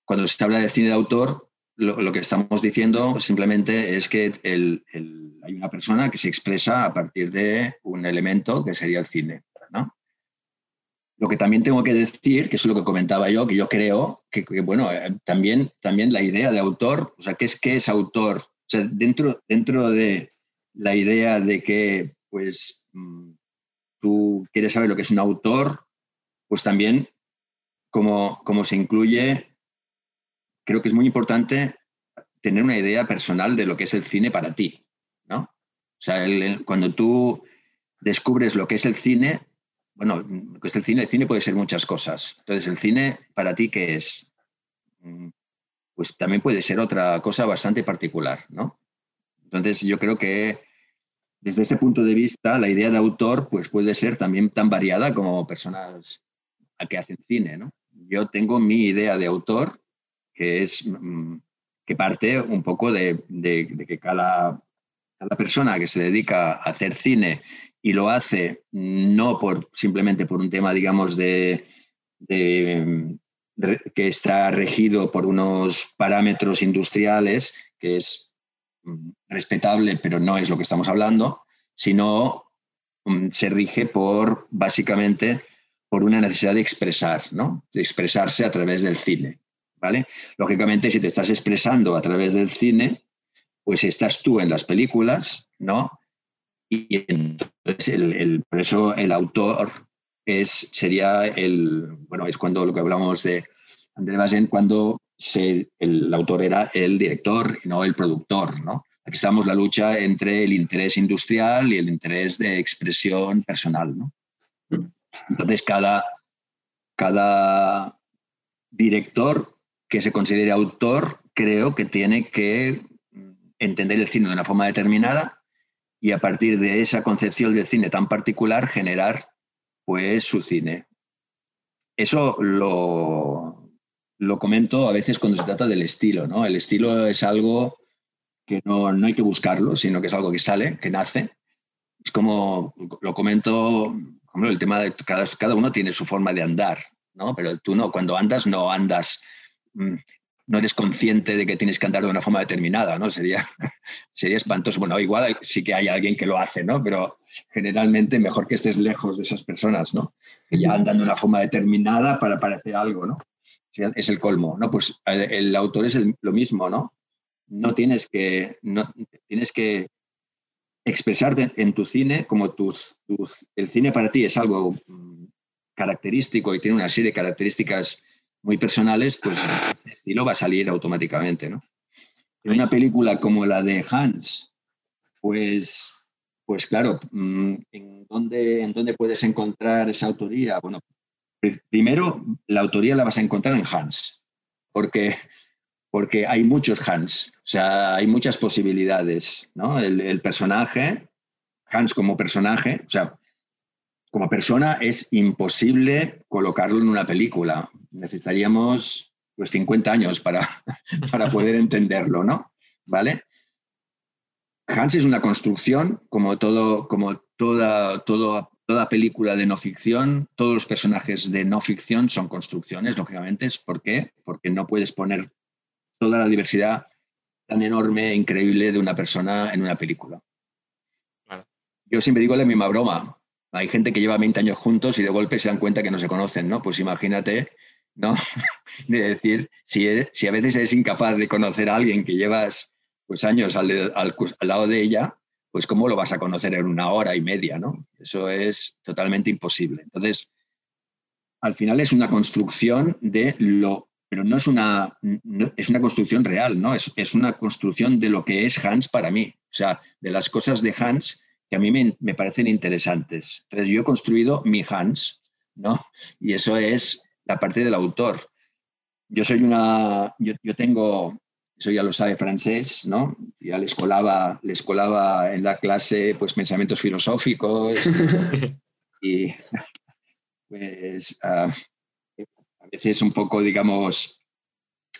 cuando se habla de cine de autor, lo, que estamos diciendo simplemente es que hay una persona que se expresa a partir de un elemento que sería el cine. ¿no? Lo que también tengo que decir, que es lo que comentaba yo, que yo creo que, bueno, eh, también, también la idea de autor, o sea, ¿qué es, qué es autor? O sea, dentro, dentro de la idea de que, pues, mm, tú quieres saber lo que es un autor, pues también como, como se incluye creo que es muy importante tener una idea personal de lo que es el cine para ti, ¿no? O sea, cuando tú descubres lo que es el cine, bueno, lo que es el cine, el cine puede ser muchas cosas. Entonces, el cine para ti, ¿qué es? Mm, pues también puede ser otra cosa bastante particular, ¿no? Entonces, yo creo que desde este punto de vista, la idea de autor pues puede ser también tan variada como personas que hacen cine, ¿no? Yo tengo mi idea de autor que es mm, que parte un poco de, que cada, persona que se dedica a hacer cine y lo hace no por simplemente por un tema, digamos, de, que está regido por unos parámetros industriales, que es respetable, pero no es lo que estamos hablando, sino mm, se rige por, básicamente, por una necesidad de expresar, ¿no? de expresarse a través del cine. Lógicamente, si te estás expresando a través del cine, pues estás tú en las películas, ¿no? y entonces el, por eso el autor es, sería el, bueno, es cuando lo que hablamos de André Bazin, cuando se, el, autor era el director y no el productor, ¿no? Aquí estamos la lucha entre el interés industrial y el interés de expresión personal, ¿no? Entonces, cada, cada director que se considere autor creo que tiene que entender el cine de una forma determinada y a partir de esa concepción del cine tan particular generar pues su cine. Eso lo, lo comento a veces cuando se trata del estilo, ¿no? El estilo es algo que no, no, hay que buscarlo, sino que es algo que sale, que nace. Es como lo comento, el tema de cada, cada uno tiene su forma de andar, ¿no? Pero tú no, cuando andas no andas mm, no eres consciente de que tienes que andar de una forma determinada, ¿no? Sería, sería espantoso. Bueno, igual sí que hay alguien que lo hace, ¿no? Pero generalmente mejor que estés lejos de esas personas, ¿no? Que ya andan de una forma determinada para parecer algo, ¿no? Es el colmo, ¿no? Pues el, autor es lo mismo, ¿no? No tienes que, no, tienes que expresarte en tu cine como tus, tus, el cine para ti es algo mm, característico y tiene una serie de características muy personales, pues el estilo va a salir automáticamente, ¿no? En una película como la de Hans, pues, pues claro, mm, ¿en dónde, ¿en dónde puedes encontrar esa autoría? Bueno, primero, la autoría la vas a encontrar en Hans, porque, porque hay muchos Hans, o sea, hay muchas posibilidades, ¿no? El, personaje, Hans como personaje, o sea, como persona es imposible colocarlo en una película. Necesitaríamos pues 50 años para, para poder entenderlo, ¿no? ¿Vale? Hans es una construcción, como, todo, como toda, toda película de no ficción, todos los personajes de no ficción son construcciones, lógicamente. ¿Por qué? Porque no puedes poner toda la diversidad tan enorme e increíble de una persona en una película. Yo siempre digo la misma broma. Hay gente que lleva 20 años juntos y de golpe se dan cuenta que no se conocen, ¿no? Pues imagínate, ¿no? de decir, si, si a veces eres incapaz de conocer a alguien que llevas pues, años al, al, lado de ella, pues cómo lo vas a conocer en una hora y media, ¿no? Eso es totalmente imposible. Entonces, al final es una construcción de lo, pero no es una, es una construcción real, ¿no? Es, es una construcción de lo que es Hans para mí. O sea, de las cosas de Hans que a mí me, parecen interesantes. Entonces yo he construido mi Hans, ¿no? Y eso es la parte del autor. Yo soy una, yo, tengo, eso ya lo sabe francés, ¿no? Ya les colaba, les colaba en la clase pues pensamientos filosóficos y pues a veces un poco, digamos,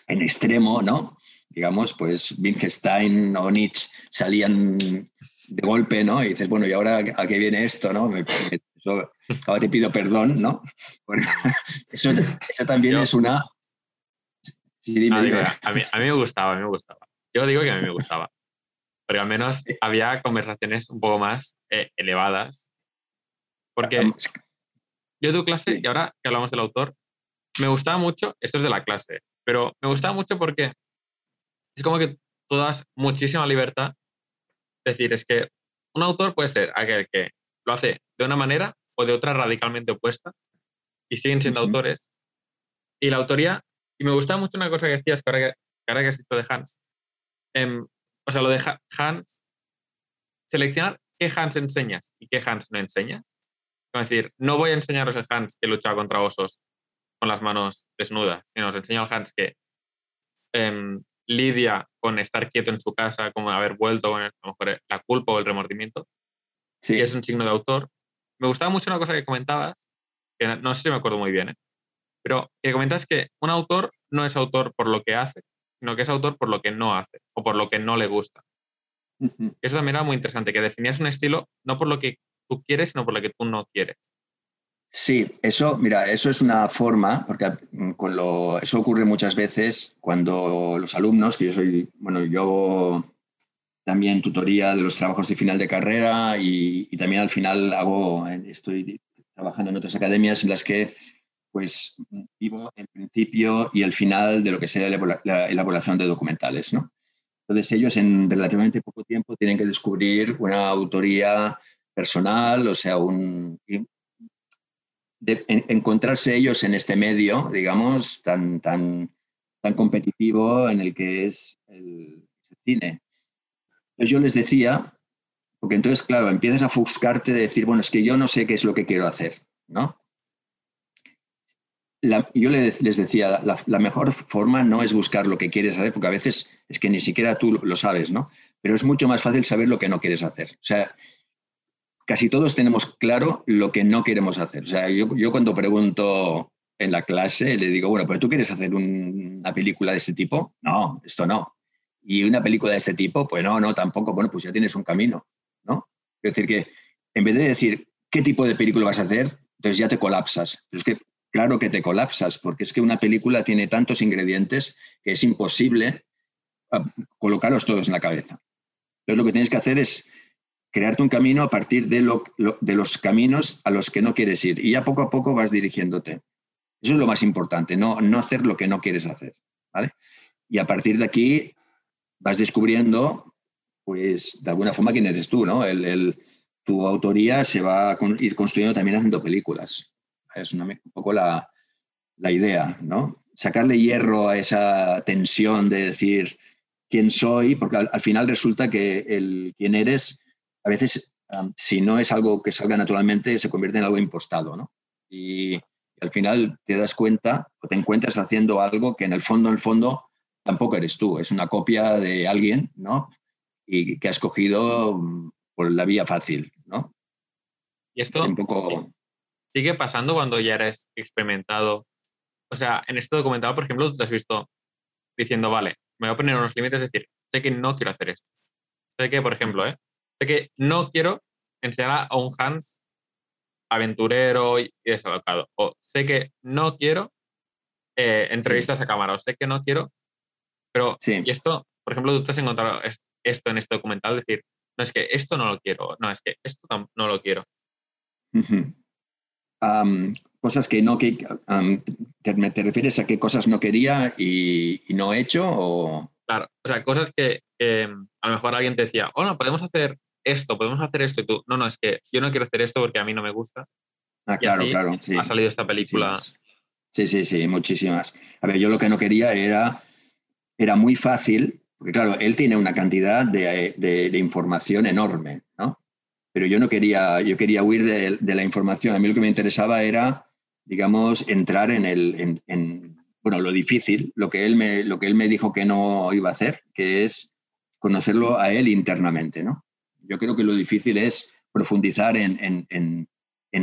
en extremo, ¿no? Digamos, pues Wittgenstein o Nietzsche salían de golpe, ¿no? Y dices, bueno, ¿y ahora a qué viene esto, no? ahora te pido perdón, ¿no? eso, también es una... a, mí, me gustaba, a mí me gustaba. Yo digo que a mí me gustaba. Porque al menos había conversaciones un poco más eh, elevadas. Porque yo tu clase, y ahora que hablamos del autor, me gustaba mucho, esto es de la clase, pero me gustaba mucho porque es como que tú das muchísima libertad decir, es que un autor puede ser aquel que lo hace de una manera o de otra radicalmente opuesta y siguen siendo autores. Y la autoría, y me gustaba mucho una cosa que decías, que ahora que, ahora que has dicho de Hans, em, o sea, lo de Hans, seleccionar qué Hans enseñas y qué Hans no enseñas. Es decir, no voy a enseñaros el Hans que luchaba contra osos con las manos desnudas, sino os enseño al Hans que em, lidia con estar quieto en su casa, como haber vuelto con a lo mejor la culpa o el remordimiento. Sí. Y es un signo de autor. Me gustaba mucho una cosa que comentabas, que no sé si me acuerdo muy bien, ¿eh? Pero que comentas que un autor no es autor por lo que hace, sino que es autor por lo que no hace o por lo que no le gusta. Eso también era muy interesante, que definías un estilo no por lo que tú quieres, sino por lo que tú no quieres. Sí, eso, mira, eso es una forma, porque con lo, eso ocurre muchas veces cuando los alumnos, que yo soy, bueno, yo también tutoría de los trabajos de final de carrera y, también al final hago, estoy trabajando en otras academias en las que pues vivo el principio y el final de lo que sería la elaboración de documentales, ¿no? Entonces ellos en relativamente poco tiempo tienen que descubrir una autoría personal, o sea, un, encontrarse ellos en este medio, digamos, tan, tan, tan competitivo en el que es el, cine. Entonces yo les decía, porque entonces, claro, empiezas a ofuscarte de decir, bueno, es que yo no sé qué es lo que quiero hacer, ¿no? Yo les, decía, la, mejor forma no es buscar lo que quieres hacer, porque a veces es que ni siquiera tú lo sabes, ¿no? Pero es mucho más fácil saber lo que no quieres hacer. O sea, casi todos tenemos claro lo que no queremos hacer. O sea, yo, yo cuando pregunto en la clase, le digo, bueno, pero tú quieres hacer una película de este tipo? No, esto no. Y una película de este tipo, pues no, no, tampoco. Bueno, pues ya tienes un camino, ¿no? Es decir, que en vez de decir qué tipo de película vas a hacer, entonces ya te colapsas. Es que claro que te colapsas, porque es que una película tiene tantos ingredientes que es imposible ah, colocarlos todos en la cabeza. Entonces lo que tienes que hacer es crearte un camino a partir de, los caminos a los que no quieres ir y ya poco a poco vas dirigiéndote. Eso es lo más importante, no, no hacer lo que no quieres hacer. Y a partir de aquí vas descubriendo, pues, de alguna forma quién eres tú, ¿no? El, tu autoría se va a ir construyendo también haciendo películas. Es un poco la, idea, ¿no? Sacarle hierro a esa tensión de decir quién soy, porque al, final resulta que el quién eres, a veces, si no es algo que salga naturalmente, se convierte en algo impostado, ¿no? Y, al final te das cuenta o te encuentras haciendo algo que en el fondo, en el fondo, tampoco eres tú, es una copia de alguien, ¿no? Y que has cogido mm, por la vía fácil, ¿no? Y esto, un poco sigue pasando cuando ya eres experimentado. O sea, en este documental, por ejemplo, tú te has visto diciendo, vale, me voy a poner unos límites, es decir, sé que no quiero hacer esto. Sé que, por ejemplo, ¿eh? sé que no quiero enseñar a un Hans aventurero y desalocado. O sé que no quiero eh, entrevistas a cámara, o sé que no quiero. Pero, y esto, por ejemplo, tú te has encontrado esto en este documental, decir, no es que esto no lo quiero, no es que esto no lo quiero cosas que no, que, te, refieres a qué cosas no quería y, no he hecho o... Claro, o sea, cosas que, a lo mejor alguien te decía, hola, podemos hacer esto, podemos hacer esto y tú, no, no, es que yo no quiero hacer esto porque a mí no me gusta. Ah, claro, claro. Ha salido esta película. Sí, sí, sí, muchísimas. A ver, yo lo que no quería era, era muy fácil, porque claro, él tiene una cantidad de, de información enorme, ¿no? Pero yo no quería, yo quería huir de, la información. A mí lo que me interesaba era, digamos, entrar en, el, en, bueno, lo difícil, lo que, él me, lo que él me dijo que no iba a hacer, que es conocerlo a él internamente, ¿no? Yo creo que lo difícil es profundizar en,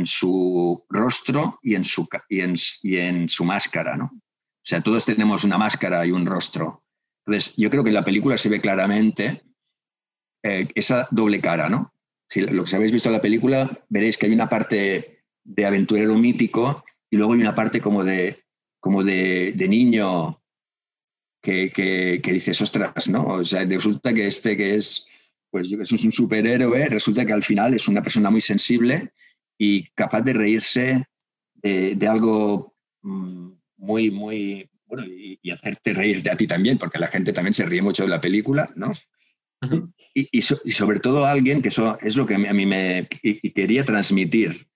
su rostro y en su, y en, y en su máscara, ¿no? O sea, todos tenemos una máscara y un rostro. Entonces, yo creo que en la película se ve claramente eh, esa doble cara, ¿no? Si lo que habéis visto en la película, veréis que hay una parte de aventurero mítico y luego hay una parte como de, como de, niño que, que, dices, ostras, ¿no? O sea, resulta que este que es, pues es un superhéroe, resulta que al final es una persona muy sensible y capaz de reírse de, algo mm, muy, muy, bueno, y, y, hacerte reír de a ti también, porque la gente también se ríe mucho de la película, ¿no? Y, sobre todo alguien, que eso es lo que a mí me quería transmitir.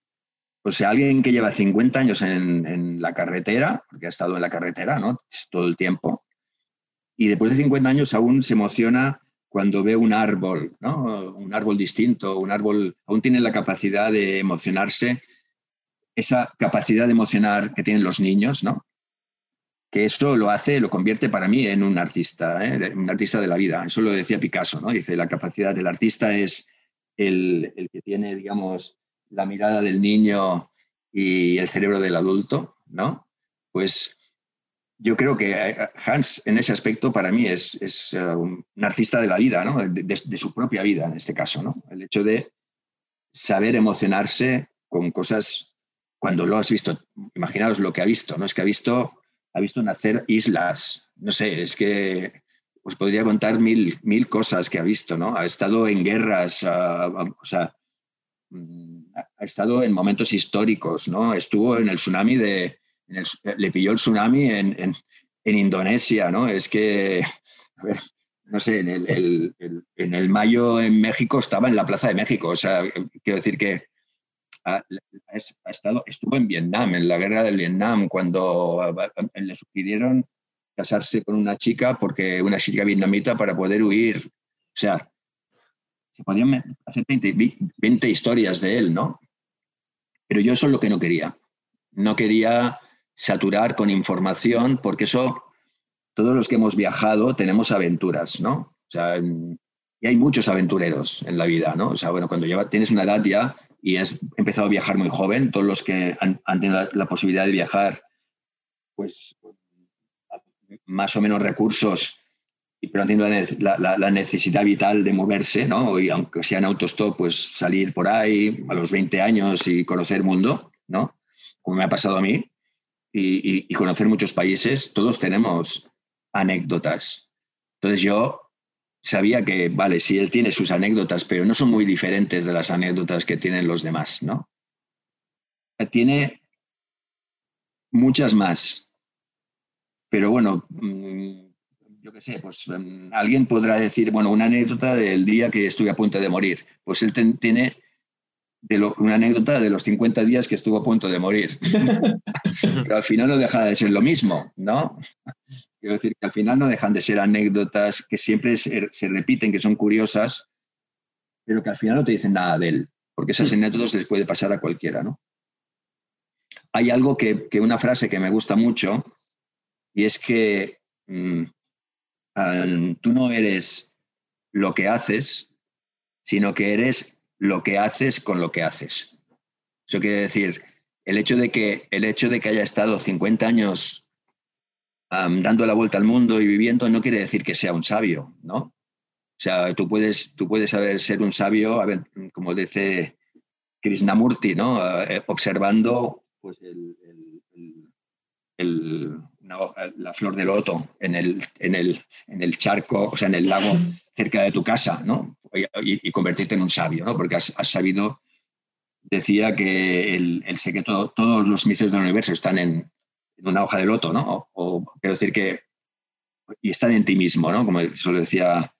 O sea, alguien que lleva 50 años en, la carretera, porque ha estado en la carretera ¿no? todo el tiempo, y después de 50 años aún se emociona cuando ve un árbol, ¿no? un árbol distinto, un árbol, aún tiene la capacidad de emocionarse, esa capacidad de emocionar que tienen los niños, ¿no? Eso lo hace, lo convierte para mí en un artista, ¿eh? un artista de la vida. Eso lo decía Picasso, ¿no? Dice, la capacidad del artista es el, que tiene, digamos, la mirada del niño y el cerebro del adulto, ¿no? Pues yo creo que eh, Hans, en ese aspecto, para mí es, eh, un, artista de la vida, ¿no? De, de, su propia vida, en este caso, ¿no? El hecho de saber emocionarse con cosas cuando lo has visto. Imaginaos lo que ha visto, ¿no? Es que ha visto ha visto nacer islas. No sé, es que os podría contar mil, mil cosas que ha visto, ¿no? Ha estado en guerras, o sea, mm, ha estado en momentos históricos, ¿no? Estuvo en el tsunami de, le pilló el tsunami en, en, Indonesia, ¿no? Es que, no sé, en el, en el Mayo en México estaba en la Plaza de México. O sea, quiero decir que ha, estado, estuvo en Vietnam, en la guerra del Vietnam, cuando le sugirieron casarse con una chica porque una chica vietnamita para poder huir. O sea, se podían hacer 20, historias de él, ¿no? Pero yo eso es lo que no quería. No quería saturar con información porque eso, todos los que hemos viajado tenemos aventuras, ¿no? O sea, y hay muchos aventureros en la vida, ¿no? O sea, bueno, cuando ya tienes una edad ya y has empezado a viajar muy joven, todos los que han, tenido la, posibilidad de viajar, pues más o menos recursos, pero han tenido la, necesidad vital de moverse, ¿no? Y aunque sea en autostop, pues salir por ahí a los 20 años y conocer el mundo, ¿no? Como me ha pasado a mí, y, y conocer muchos países, todos tenemos anécdotas. Entonces yo sabía que, vale, sí, él tiene sus anécdotas, pero no son muy diferentes de las anécdotas que tienen los demás, ¿no? Tiene muchas más. Pero bueno, mm, yo qué sé, pues mm, alguien podrá decir, bueno, una anécdota del día que estuve a punto de morir. Pues él tiene una anécdota de los 50 días que estuvo a punto de morir. Pero al final no deja de ser lo mismo, ¿no? Quiero decir que al final no dejan de ser anécdotas que siempre se, repiten, que son curiosas, pero que al final no te dicen nada de él, porque esas anécdotas les puede pasar a cualquiera, ¿no? Hay algo que, una frase que me gusta mucho, y es que mm, tú no eres lo que haces, sino que eres lo que haces con lo que haces. Eso quiere decir, el hecho de que, el hecho de que haya estado 50 años dando la vuelta al mundo y viviendo no quiere decir que sea un sabio, ¿no? O sea, tú puedes, tú puedes saber ser un sabio, a ver, como dice Krishnamurti, ¿no? Eh, observando pues, la flor de loto en el, en, el, en el charco, o sea, en el lago cerca de tu casa, ¿no? Y, convertirte en un sabio, ¿no? Porque has, sabido, decía que el, el secreto, todos los misterios del universo están en, en una hoja de loto, ¿no? O, quiero decir que, y estar en ti mismo, ¿no? Como eso lo decía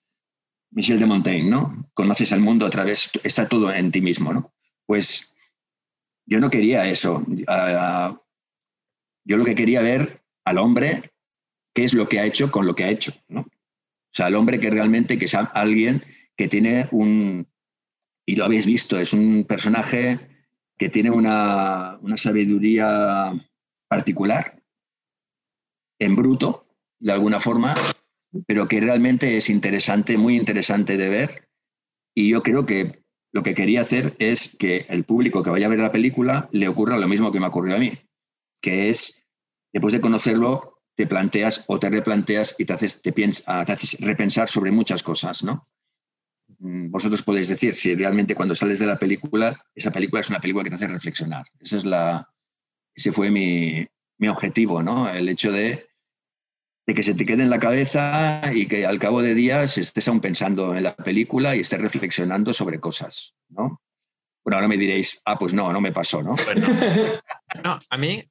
Michel de Montaigne, ¿no? Conoces el mundo a través, está todo en ti mismo, ¿no? Pues yo no quería eso. yo lo que quería ver al hombre, qué es lo que ha hecho con lo que ha hecho, ¿no? O sea, al hombre que realmente, que es alguien que tiene un, y lo habéis visto, es un personaje que tiene una, una sabiduría particular, en bruto, de alguna forma, pero que realmente es interesante, muy interesante de ver. Y yo creo que lo que quería hacer es que el público que vaya a ver la película le ocurra lo mismo que me ha ocurrido a mí, que es, después de conocerlo, te planteas o te replanteas y te haces, te, piensas, te haces repensar sobre muchas cosas, ¿no? Mm, vosotros podéis decir si realmente cuando sales de la película, esa película es una película que te hace reflexionar. Esa es la, ese fue mi, objetivo, ¿no? El hecho de, que se te quede en la cabeza y que al cabo de días estés aún pensando en la película y estés reflexionando sobre cosas, ¿no? Bueno, ahora me diréis, ah, pues no, no me pasó, ¿no? Pues no. a mí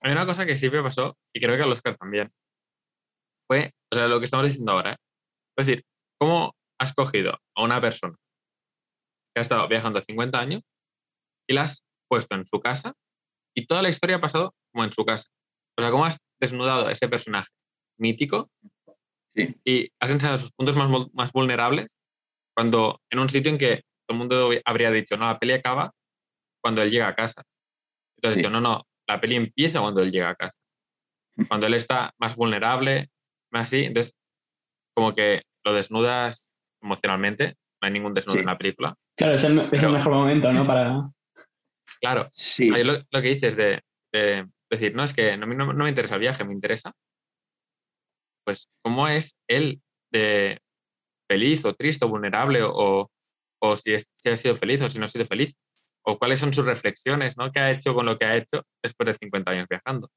hay una cosa que sí me pasó, y creo que a Oscar también, fue, o sea, lo que estamos diciendo ahora, ¿eh? es decir, ¿cómo has cogido a una persona que ha estado viajando 50 años y la has puesto en su casa y toda la historia ha pasado como en su casa. O sea, cómo has desnudado a ese personaje mítico y has enseñado sus puntos más, más vulnerables cuando en un sitio en que todo el mundo habría dicho, no, la peli acaba cuando él llega a casa. Entonces, dicho, no, no, la peli empieza cuando él llega a casa. Cuando él está más vulnerable, más así, entonces como que lo desnudas emocionalmente, no hay ningún desnudo en la película. Claro, es el, es el mejor momento, ¿no? Para... Claro, sí. Lo, lo, que dices de, decir, no, es que no, no, me interesa el viaje, me interesa, pues, cómo es él de feliz o triste o vulnerable o, o si, si, ha sido feliz o si no ha sido feliz, o cuáles son sus reflexiones, ¿no? ¿Qué ha hecho con lo que ha hecho después de 50 años viajando?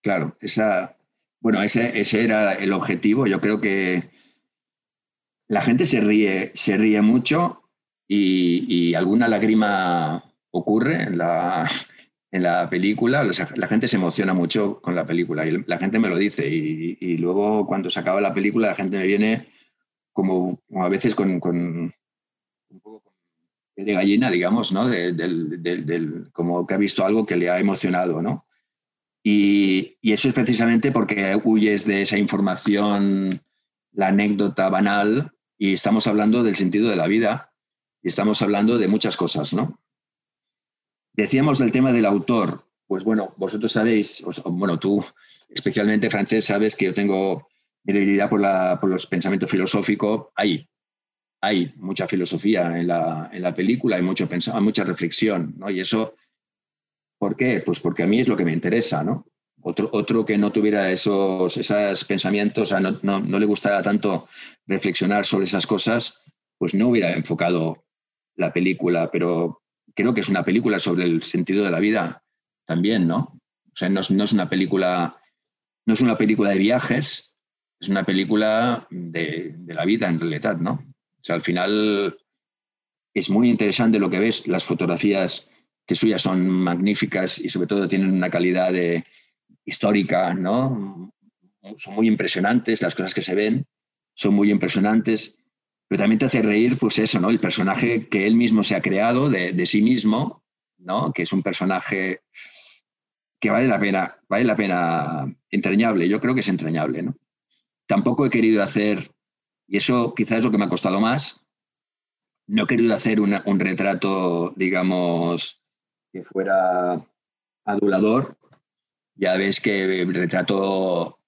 Claro, esa, bueno, ese, ese era el objetivo. Yo creo que la gente se ríe, se ríe mucho y, y alguna lágrima ocurre en la, en la película, la gente se emociona mucho con la película y la gente me lo dice y, luego cuando se acaba la película la gente me viene como, a veces con, un poco de gallina, digamos, ¿no? del, como que ha visto algo que le ha emocionado, ¿no? Y, y, eso es precisamente porque huyes de esa información, la anécdota banal, y estamos hablando del sentido de la vida, y estamos hablando de muchas cosas, ¿no? Decíamos del tema del autor. Pues bueno, vosotros sabéis, bueno, tú especialmente, Francés, sabes que yo tengo debilidad por, la, por los pensamientos filosóficos. Hay, hay mucha filosofía en la, en la película, hay mucho mucha reflexión, ¿no? Y eso, ¿por qué? Pues porque a mí es lo que me interesa, ¿no? Otro, otro que no tuviera esos, esos pensamientos, no, no, no le gustara tanto reflexionar sobre esas cosas, pues no hubiera enfocado la película, pero creo que es una película sobre el sentido de la vida también, ¿no? O sea, no, no es una película no es una película de viajes, es una película de, la vida en realidad, ¿no? O sea, al final es muy interesante lo que ves, las fotografías que suyas son magníficas y sobre todo tienen una calidad de, histórica, ¿no? Son muy impresionantes, las cosas que se ven son muy impresionantes, pero también te hace reír, pues eso, ¿no? El personaje que él mismo se ha creado de, sí mismo, ¿no? Que es un personaje que vale la pena, vale la pena entrañable. Yo creo que es entrañable, ¿no? Tampoco he querido hacer, y eso quizás es lo que me ha costado más, no he querido hacer un retrato, digamos, que fuera adulador. Ya ves que retrato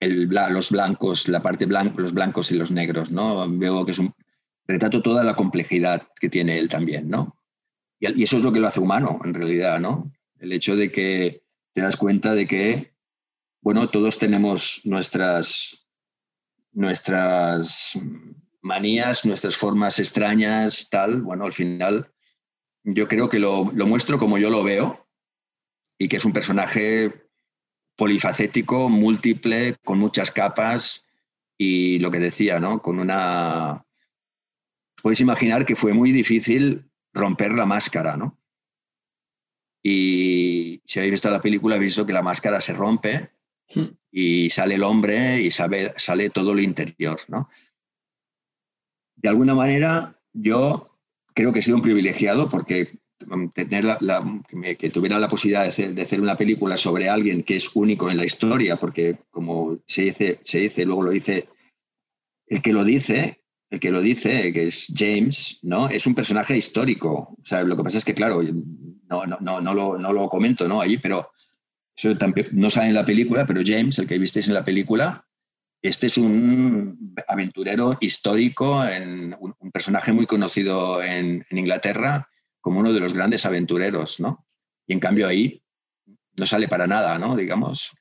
los blancos, la parte blanca, los blancos y los negros, ¿no? Veo que es un retrato toda la complejidad que tiene él también, ¿no? Y, y eso es lo que lo hace humano, en realidad, ¿no? El hecho de que te das cuenta de que, bueno, todos tenemos nuestras, nuestras manías, nuestras formas extrañas, tal. Bueno, al final yo creo que lo, lo muestro como yo lo veo y que es un personaje polifacético, múltiple, con muchas capas y lo que decía, ¿no? Con una... Puedes imaginar que fue muy difícil romper la máscara, ¿no? Y si habéis visto la película, habéis visto que la máscara se rompe hmm. y sale el hombre y sale, sale todo el interior. ¿no? De alguna manera, yo creo que he sido un privilegiado porque tener la, que, tuviera la posibilidad de hacer, de hacer, una película sobre alguien que es único en la historia, porque como se dice, se dice, luego lo dice, el que lo dice, el que lo dice, que es James, ¿no? Es un personaje histórico. O sea, lo que pasa es que, claro, no, no, no, no, lo, no lo comento ¿no? allí, pero eso también, no sale en la película, pero James, el que visteis en la película, este es un aventurero histórico, en, un, personaje muy conocido en, en, Inglaterra como uno de los grandes aventureros, ¿no? Y en cambio ahí no sale para nada, ¿no? Digamos,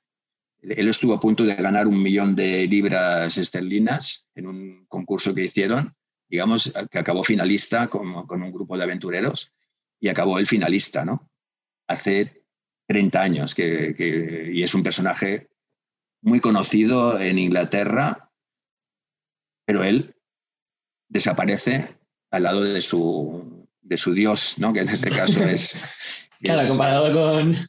él estuvo a punto de ganar un millón de libras esterlinas en un concurso que hicieron, digamos, que acabó finalista con, un grupo de aventureros y acabó el finalista, ¿no? Hace 30 años que, y es un personaje muy conocido en Inglaterra, pero él desaparece al lado de su, de su dios, ¿no? Que en este caso es... claro, comparado con...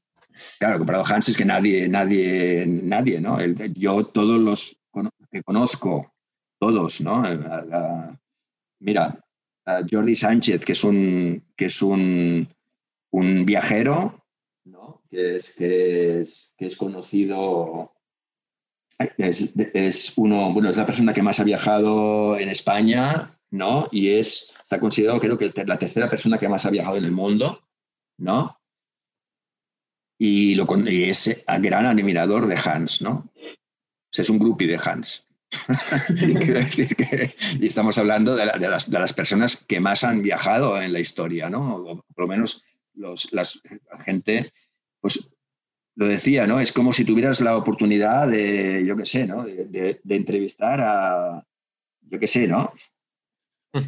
Claro, comparado a Hans es que nadie, nadie, nadie, ¿no? yo todos los que conozco, todos, ¿no? mira, Jordi Sánchez, que es un, que es un, un viajero, ¿no? que, es, que, es, que es conocido, es, es, uno, bueno, es la persona que más ha viajado en España, ¿no? Y es, está considerado, creo que la tercera persona que más ha viajado en el mundo, ¿no? Y, lo, y es gran admirador de Hans, ¿no? es un groupie de Hans. Quiero decir que y estamos hablando de, las, personas que más han viajado en la historia, ¿no? O por lo menos los, la gente, pues lo decía, ¿no? Es como si tuvieras la oportunidad de, yo qué sé, ¿no? De, entrevistar a, yo qué sé, ¿no?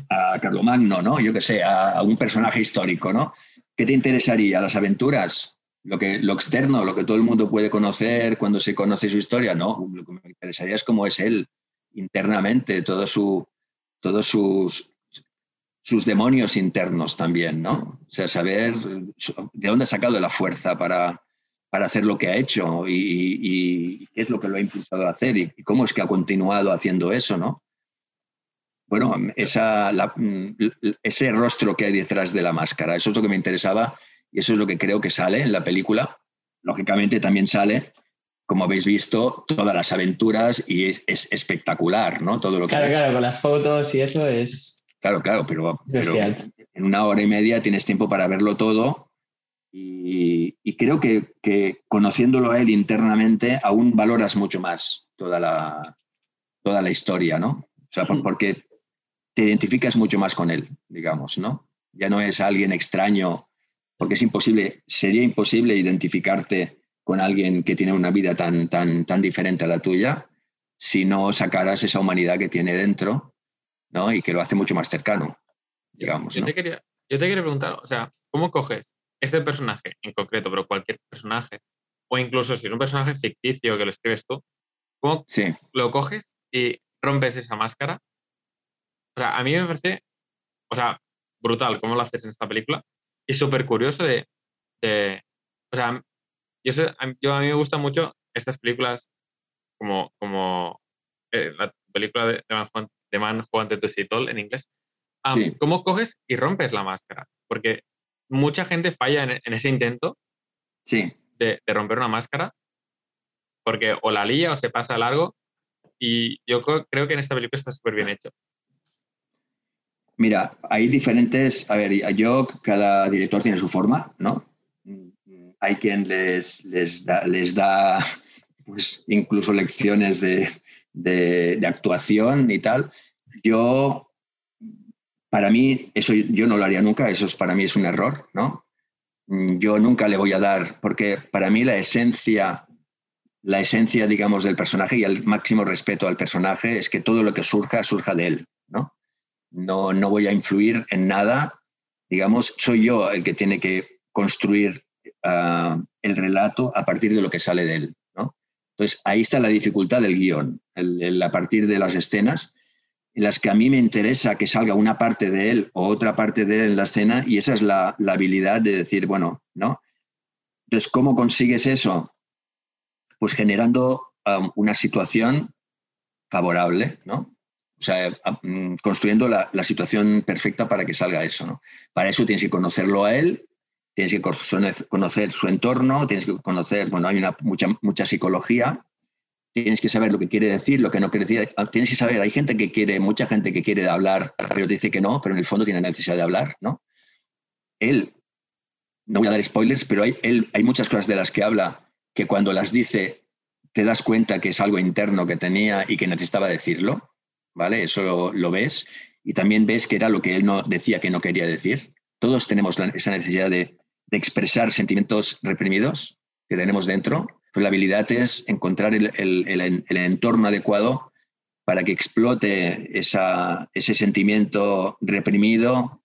A Carlomagno, ¿no? Yo qué sé, a, un personaje histórico, ¿no? ¿Qué te interesaría? ¿Las aventuras? Lo, que, lo externo, lo que todo el mundo puede conocer cuando se conoce su historia, no. Lo que me interesaría es cómo es él internamente, todo todos sus, sus demonios internos también, ¿no? O sea, saber de dónde ha sacado la fuerza para, para hacer lo que ha hecho y, qué es lo que lo ha impulsado a hacer y, cómo es que ha continuado haciendo eso, ¿no? Bueno, esa, mm, ese rostro que hay detrás de la máscara. Eso es lo que me interesaba y eso es lo que creo que sale en la película. Lógicamente también sale, como habéis visto, todas las aventuras y es, espectacular, ¿no? Todo lo claro, claro, con las fotos y eso es... Claro, claro, pero, en una hora y media tienes tiempo para verlo todo y, creo que, que, conociéndolo a él internamente aún valoras mucho más toda la, toda la historia, ¿no? O sea, porque te identificas mucho más con él, digamos, ¿no? Ya no es alguien extraño, porque es imposible, sería imposible identificarte con alguien que tiene una vida tan, tan, tan diferente a la tuya si no sacaras esa humanidad que tiene dentro, ¿no? Y que lo hace mucho más cercano, digamos. Yo, te, quería, yo te quería preguntar, o sea, ¿cómo coges este personaje en concreto, pero cualquier personaje, o incluso si es un personaje ficticio que lo escribes tú, ¿cómo lo coges y rompes esa máscara o sea, a mí me parece, o sea, brutal cómo lo haces en esta película y súper curioso de, o sea, yo, sé, a, yo, a mí me gustan mucho estas películas como, como eh, la película de, de, Man, de Man to en inglés. ¿Cómo coges y rompes la máscara? Porque mucha gente falla en, ese intento sí. de, de, romper una máscara porque o la lía o se pasa largo y yo creo que en esta película está súper bien hecho. Mira, hay diferentes, a ver, yo, cada director tiene su forma, ¿no? Hay quien les, les da, les da pues, incluso lecciones de, de, actuación y tal. Yo, para mí, eso yo no lo haría nunca, eso es, para mí es un error, ¿no? Yo nunca le voy a dar, porque para mí la esencia, la esencia, digamos, del personaje y el máximo respeto al personaje es que todo lo que surja, surja de él, ¿no? No, no voy a influir en nada, digamos, soy yo el que tiene que construir ah, el relato a partir de lo que sale de él. ¿no? Entonces, ahí está la dificultad del guion, a partir de las escenas en las que a mí me interesa que salga una parte de él o otra parte de él en la escena y esa es la, habilidad de decir, bueno, ¿no? Entonces, ¿cómo consigues eso? Pues generando ah, una situación favorable, ¿no? O sea, mm, construyendo la, situación perfecta para que salga eso. ¿no? Para eso tienes que conocerlo a él, tienes que conocer su entorno, tienes que conocer, bueno, hay una, mucha, mucha psicología, tienes que saber lo que quiere decir, lo que no quiere decir. Ah, tienes que saber, hay gente que quiere, mucha gente que quiere hablar, pero te dice que no, pero en el fondo tiene necesidad de hablar, ¿no? Él, no voy a dar spoilers, pero hay, él, hay muchas cosas de las que habla que cuando las dice te das cuenta que es algo interno que tenía y que necesitaba decirlo. ¿Vale? Eso lo, ves y también ves que era lo que él no decía que no quería decir. Todos tenemos esa necesidad de, expresar sentimientos reprimidos que tenemos dentro, pues la habilidad es encontrar el, entorno adecuado para que explote ese sentimiento reprimido,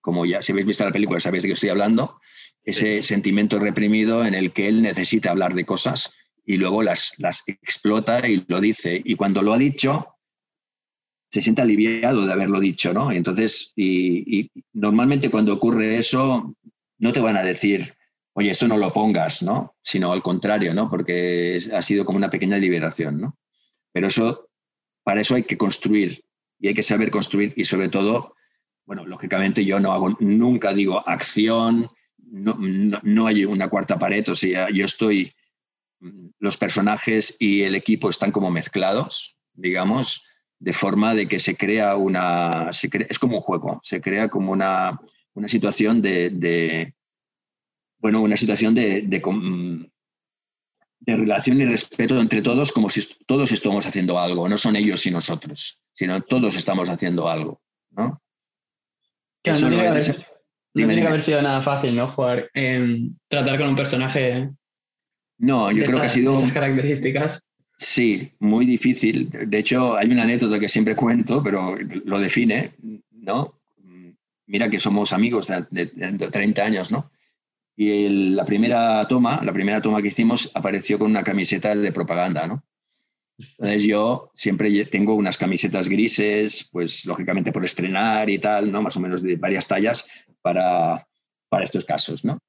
como ya si habéis visto la película sabéis de qué estoy hablando, ese sentimiento reprimido en el que él necesita hablar de cosas y luego las, las explota y lo dice. Y cuando lo ha dicho, se siente aliviado de haberlo dicho, ¿no? Entonces, y, normalmente cuando ocurre eso, no te van a decir, oye, esto no lo pongas, ¿no? Sino al contrario, ¿no? Porque ha sido como una pequeña liberación, ¿no? Pero eso, para eso hay que construir y hay que saber construir y sobre todo, bueno, lógicamente yo no hago, nunca digo acción, no, no hay una cuarta pared, o sea, yo estoy, los personajes y el equipo están como mezclados, digamos, de forma de que se crea una, es como un juego, se crea como una, una situación de, bueno, una situación de, de, relación y respeto entre todos, como si todos estamos haciendo algo, no son ellos y nosotros, sino todos estamos haciendo algo, ¿no? no, tiene que haber, sido nada fácil, ¿no? Jugar, tratar con un personaje. No, yo creo que ha sido. Esas características. Sí, muy difícil. De hecho, hay una anécdota que siempre cuento, pero lo define, ¿no? Mira que somos amigos de, 30 años, ¿no? Y la primera toma, la primera toma que hicimos apareció con una camiseta de propaganda, ¿no? Entonces yo siempre tengo unas camisetas grises, pues lógicamente por estrenar y tal, ¿no? Más o menos de varias tallas para, para estos casos, ¿no?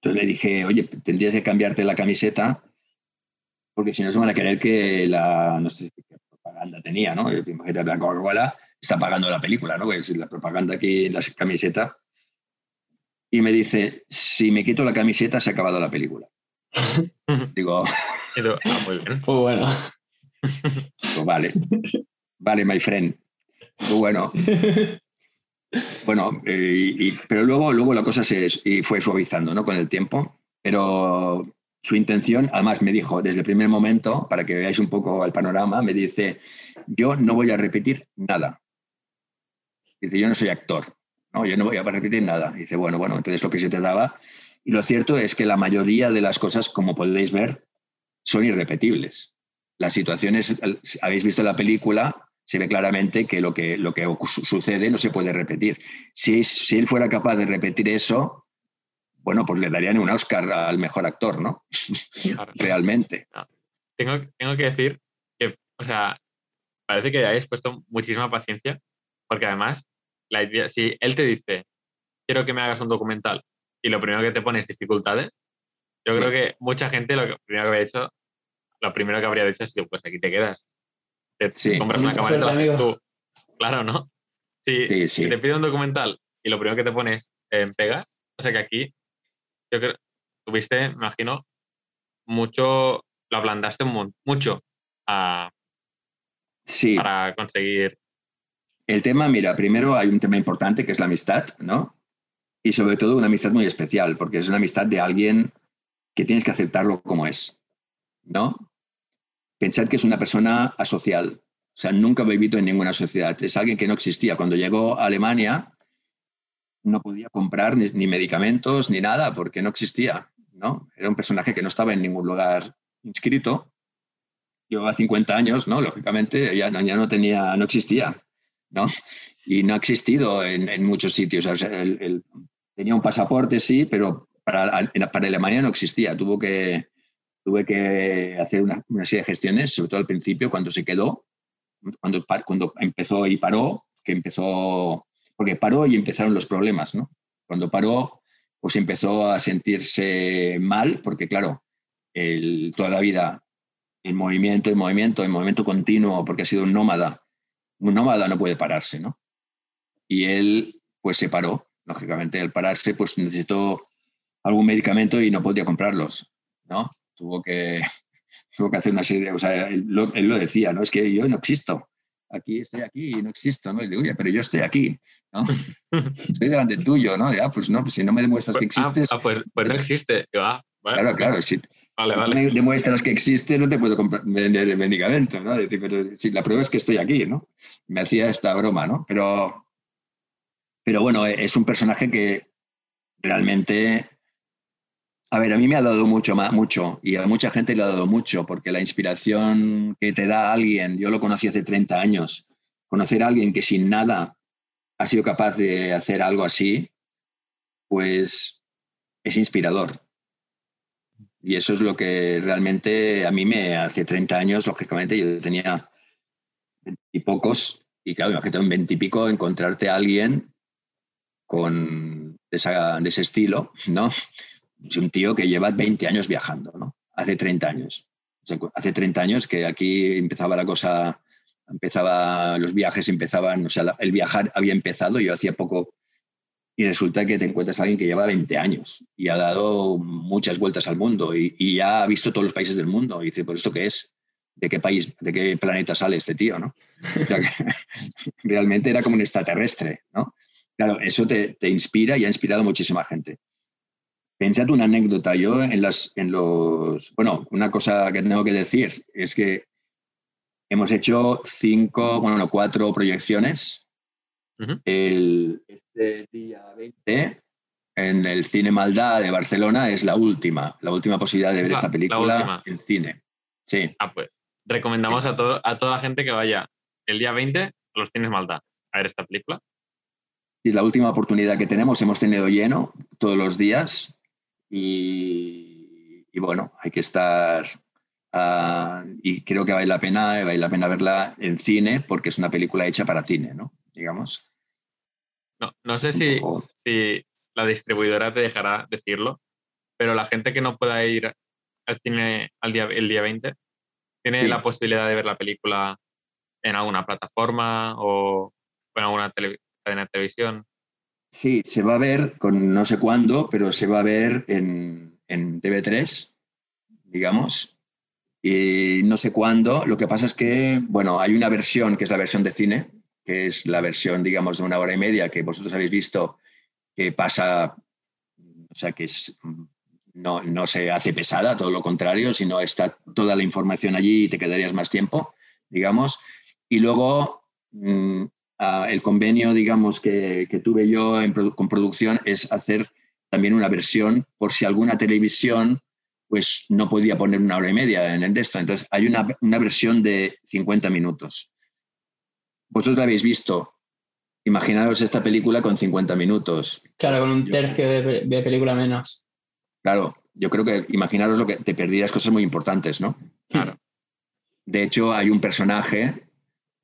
Entonces le dije, oye, tendrías que cambiarte la camiseta porque si no se van a querer que la, no sé qué propaganda tenía, ¿no? Imagínate la Coca-Cola, está pagando la película, ¿no? Es la propaganda aquí en la camiseta. Y me dice, si me quito la camiseta, se ha acabado la película. Digo, ah, muy bien. Pues bueno. Pues vale, vale, my friend. Pues bueno. Bueno, eh, pero luego, luego la cosa se y fue suavizando ¿no? con el tiempo. Pero su intención, además me dijo desde el primer momento, para que veáis un poco el panorama, me dice, yo no voy a repetir nada. Dice, yo no soy actor, no, yo no voy a repetir nada. Dice, bueno, bueno, entonces lo que se te daba. Y lo cierto es que la mayoría de las cosas, como podéis ver, son irrepetibles. Las situaciones, habéis visto la película, se ve claramente que lo que, lo que sucede no se puede repetir. Si, si él fuera capaz de repetir eso, bueno, pues le darían un Oscar al mejor actor, ¿no? Realmente. Tengo, tengo que decir que, o sea, parece que hayáis puesto muchísima paciencia, porque además, la idea, si él te dice, quiero que me hagas un documental, y lo primero que te pone es dificultades, yo creo que mucha gente lo primero que habría hecho, lo primero que habría hecho es, pues aquí te quedas. Te compras una cámara y te la haces tú. Claro, ¿no? Si, si, te pide un documental y lo primero que te pones en pegas, o sea que aquí yo creo, tuviste, me imagino, mucho, lo ablandaste mucho a, sí. para conseguir. El tema, mira, primero hay un tema importante que es la amistad, ¿no? Y sobre todo una amistad muy especial, porque es una amistad de alguien que tienes que aceptarlo como es, ¿no? Pensad que es una persona asocial, o sea, nunca ha vivido en ninguna sociedad. Es alguien que no existía. Cuando llegó a Alemania, no podía comprar ni, medicamentos ni nada porque no existía, ¿no? Era un personaje que no estaba en ningún lugar inscrito. Llevaba 50 años, ¿no? Lógicamente ya, ya no tenía, no existía, ¿no? Y no ha existido en, muchos sitios. Tenía un pasaporte, sí, pero para, para Alemania no existía. Tuvo que, tuve que hacer una, serie de gestiones, sobre todo al principio, cuando se quedó, cuando, cuando empezó y paró, que empezó porque paró y empezaron los problemas, ¿no? Cuando paró, pues empezó a sentirse mal, porque claro, toda la vida en movimiento, en movimiento, en movimiento continuo, porque ha sido un nómada. Un nómada no puede pararse, ¿no? Y él, pues se paró. Lógicamente, al pararse, pues necesitó algún medicamento y no podía comprarlos, ¿no? Tuvo que, tuvo que hacer una serie, o sea, él lo, él lo decía, ¿no? Es que yo no existo aquí estoy aquí y no existo, ¿no? Y digo, oye, pero yo estoy aquí, ¿no? estoy delante tuyo, ¿no? Ya, pues no, pues si no me demuestras que pues, ah, existes... Ah, pues, pues, no existe. Ah, claro, claro, si vale, vale. me demuestras que existe, no te puedo vender el medicamento, ¿no? Decir, pero si la prueba es que estoy aquí, ¿no? Me hacía esta broma, ¿no? Pero, pero bueno, es un personaje que realmente a ver, a mí me ha dado mucho, mucho, y a mucha gente le ha dado mucho, porque la inspiración que te da alguien, yo lo conocí hace 30 años, conocer a alguien que sin nada ha sido capaz de hacer algo así, pues es inspirador. Y eso es lo que realmente a mí me hace 30 años, lógicamente, yo tenía y pocos, y claro, tengo en 20 y pico, encontrarte a alguien con de ese estilo, ¿no? es un tío que lleva 20 años viajando, ¿no? Hace 30 años. hace 30 años que aquí empezaba la cosa, empezaba, los viajes empezaban, o sea, el viajar había empezado, yo hacía poco, y resulta que te encuentras a alguien que lleva 20 años y ha dado muchas vueltas al mundo y, ya ha visto todos los países del mundo. Y dice, ¿por esto qué es? ¿De qué país, de qué planeta sale este tío, no? realmente era como un extraterrestre, ¿no? Claro, eso te, te inspira y ha inspirado a muchísima gente. Pensad una anécdota. Yo en, las, en los. Bueno, una cosa que tengo que decir es que hemos hecho cinco, bueno, cuatro proyecciones. el, este día 20 en el Cine Maldá de Barcelona es la última, la última posibilidad de ver esta película en cine. Sí. Ah, pues recomendamos a, todo, a toda la gente que vaya el día 20 a los cines Maldá a ver esta película. Y la última oportunidad que tenemos, hemos tenido lleno todos los días. Y, bueno, hay que estar ah, y creo que vale la pena, vale la pena verla en cine porque es una película hecha para cine, ¿no? Digamos. No, no sé si, si la distribuidora te dejará decirlo, pero la gente que no pueda ir al cine al día, el día 20 tiene la posibilidad de ver la película en alguna plataforma o en alguna cadena de televisión. Sí, se va a ver con no sé cuándo, pero se va a ver en, en TV3, digamos, y no sé cuándo. Lo que pasa es que, bueno, hay una versión que es la versión de cine, que es la versión, digamos, de una hora y media que vosotros habéis visto, que pasa, o sea, que es, no, no se hace pesada, todo lo contrario, sino está toda la información allí y te quedarías más tiempo, digamos. Y luego mm, el convenio, digamos, que, que tuve yo con producción es hacer también una versión por si alguna televisión pues no podía poner una hora y media en el de esto. Entonces hay una, una versión de 50 minutos vosotros la habéis visto. Imaginaros esta película con 50 minutos. Claro, con un tercio de, película menos. Claro, yo creo que imaginaros lo que te perdieras cosas muy importantes, ¿no? Claro. De hecho, hay un personaje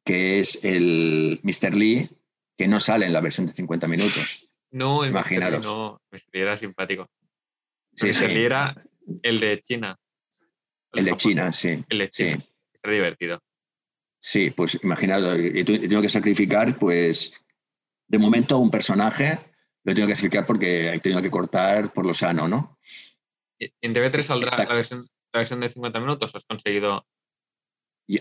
que es el Mr. Lee que no sale en la versión de 50 minutos. No, imaginaros. no, Mr. Lee era simpático. Sí, Mr. Lee era el de China. El, de China, sí. El de China. Sí. Está divertido. Sí, pues imaginaos, tengo que sacrificar, pues, de momento un personaje lo tengo que sacrificar porque he tenido que cortar por lo sano, ¿no? ¿En TV3 saldrá la versión, la versión, de 50 minutos o has conseguido...?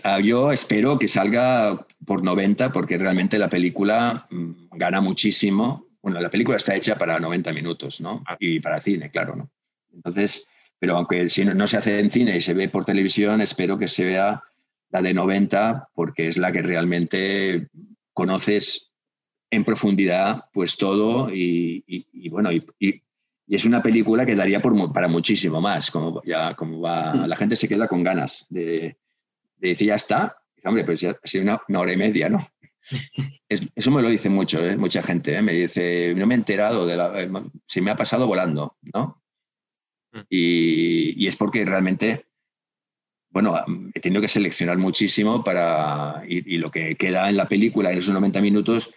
Ah, yo espero que salga por 90 porque realmente la película mm, gana muchísimo. Bueno, la película está hecha para 90 minutos, ¿no? Ah. Y para cine, claro, ¿no? Entonces, pero aunque si no se hace en cine y se ve por televisión, espero que se vea la de 90 porque es la que realmente conoces en profundidad pues todo y, bueno, y, es una película que daría por, para muchísimo más, como, ya, como va, mm. la gente se queda con ganas de, decir, ya está, hombre, pues ya ha sido una, hora y media, ¿no? eso me lo dice mucho, ¿eh? mucha gente, ¿eh? me dice, no me he enterado, de la, se me ha pasado volando, ¿no? Mm. Y, y es porque realmente bueno, he tenido que seleccionar muchísimo para, y, lo que queda en la película en esos 90 minutos,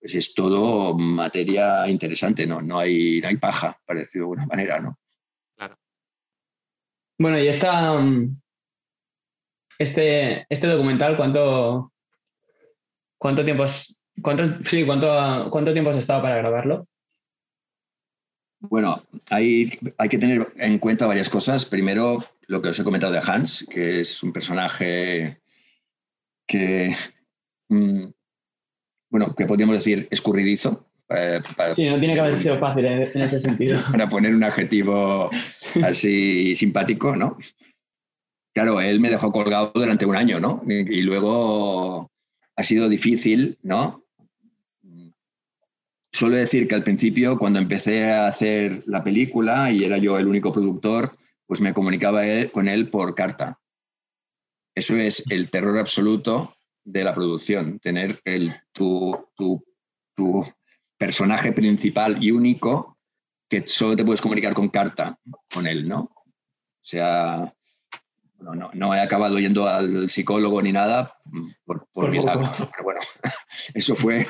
pues es todo materia interesante, ¿no? No hay, no hay paja, para decirlo de alguna manera, ¿no? Claro. Bueno, y esta, este, este documental, ¿cuánto, cuánto tiempo cuánto, sí, cuánto, cuánto tiempo has estado para grabarlo? Bueno, hay, hay que tener en cuenta varias cosas. Primero, lo que os he comentado de Hans, que es un personaje que, mm, bueno, que podríamos decir escurridizo. Eh, sí, no tiene que haber sido fácil en, ese sentido. Para poner un adjetivo así simpático, ¿no? Claro, él me dejó colgado durante un año, ¿no? y luego ha sido difícil, ¿no? Suelo decir que al principio, cuando empecé a hacer la película y era yo el único productor, pues me comunicaba con él por carta. Eso es el terror absoluto de la producción, tener el, tu, tu, tu personaje principal y único que solo te puedes comunicar con carta con él, ¿no? O sea, no, no, he acabado yendo al psicólogo ni nada por, por, milagro, pero bueno, eso fue,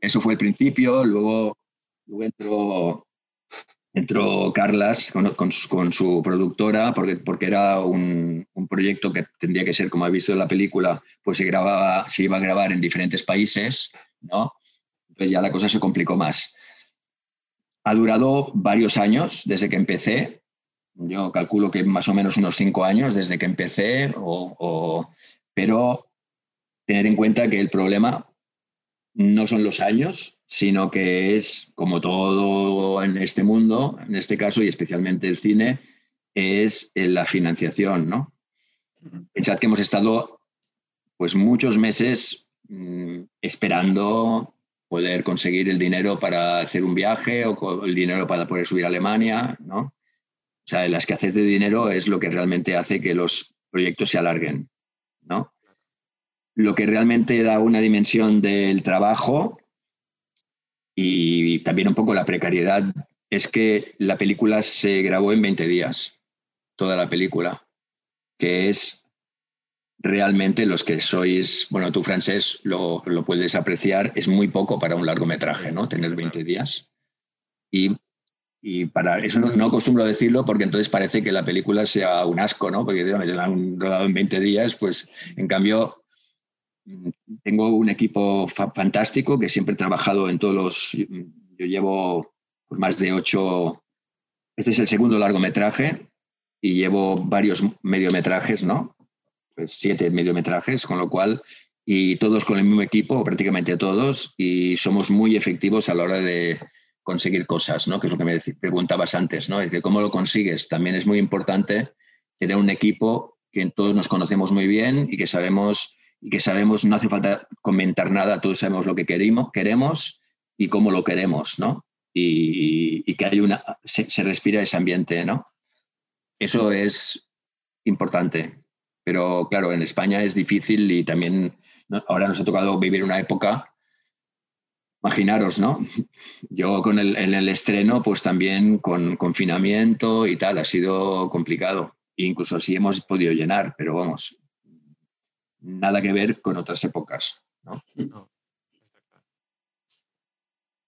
eso fue el principio, luego, luego entró, Carlas con, su productora, porque, porque era un, un, proyecto que tendría que ser, como ha visto en la película, pues se, grababa, se iba a grabar en diferentes países, ¿no? Entonces ya la cosa se complicó más. Ha durado varios años desde que empecé, yo calculo que más o menos unos cinco años desde que empecé, pero tener en cuenta que el problema no son los años, sino que es, como todo en este mundo, en este caso y especialmente el cine, es la financiación, ¿no? Pensad que hemos estado pues muchos meses mm, esperando poder conseguir el dinero para hacer un viaje o el dinero para poder subir a Alemania, ¿no? O sea, la escasez de dinero es lo que realmente hace que los proyectos se alarguen, ¿no? Lo que realmente da una dimensión del trabajo y también un poco la precariedad es que la película se grabó en 20 días, toda la película, que es realmente los que sois, bueno, tú francés lo, lo puedes apreciar, es muy poco para un largometraje, ¿no? Tener 20 días. Y y para eso no, acostumbro a decirlo porque entonces parece que la película sea un asco, ¿no? Porque se la han rodado en 20 días, pues en cambio tengo un equipo fantástico que siempre he trabajado en todos los... Yo llevo más de ocho... Este es el segundo largometraje y llevo varios mediometrajes, ¿no? Pues siete mediometrajes, con lo cual, y todos con el mismo equipo, prácticamente todos, y somos muy efectivos a la hora de conseguir cosas, ¿no? Que es lo que me preguntabas antes, ¿no? Es decir, ¿cómo lo consigues? También es muy importante tener un equipo que todos nos conocemos muy bien y que sabemos, y que sabemos, no hace falta comentar nada, todos sabemos lo que queremos, queremos y cómo lo queremos, ¿no? Y, que hay una, se, se respira ese ambiente, ¿no? Eso es importante. Pero claro, en España es difícil y también ahora nos ha tocado vivir una época, imaginaros, ¿no? Yo con el, en el estreno, pues también con confinamiento y tal, ha sido complicado. incluso sí hemos podido llenar, pero vamos, nada que ver con otras épocas. ¿no?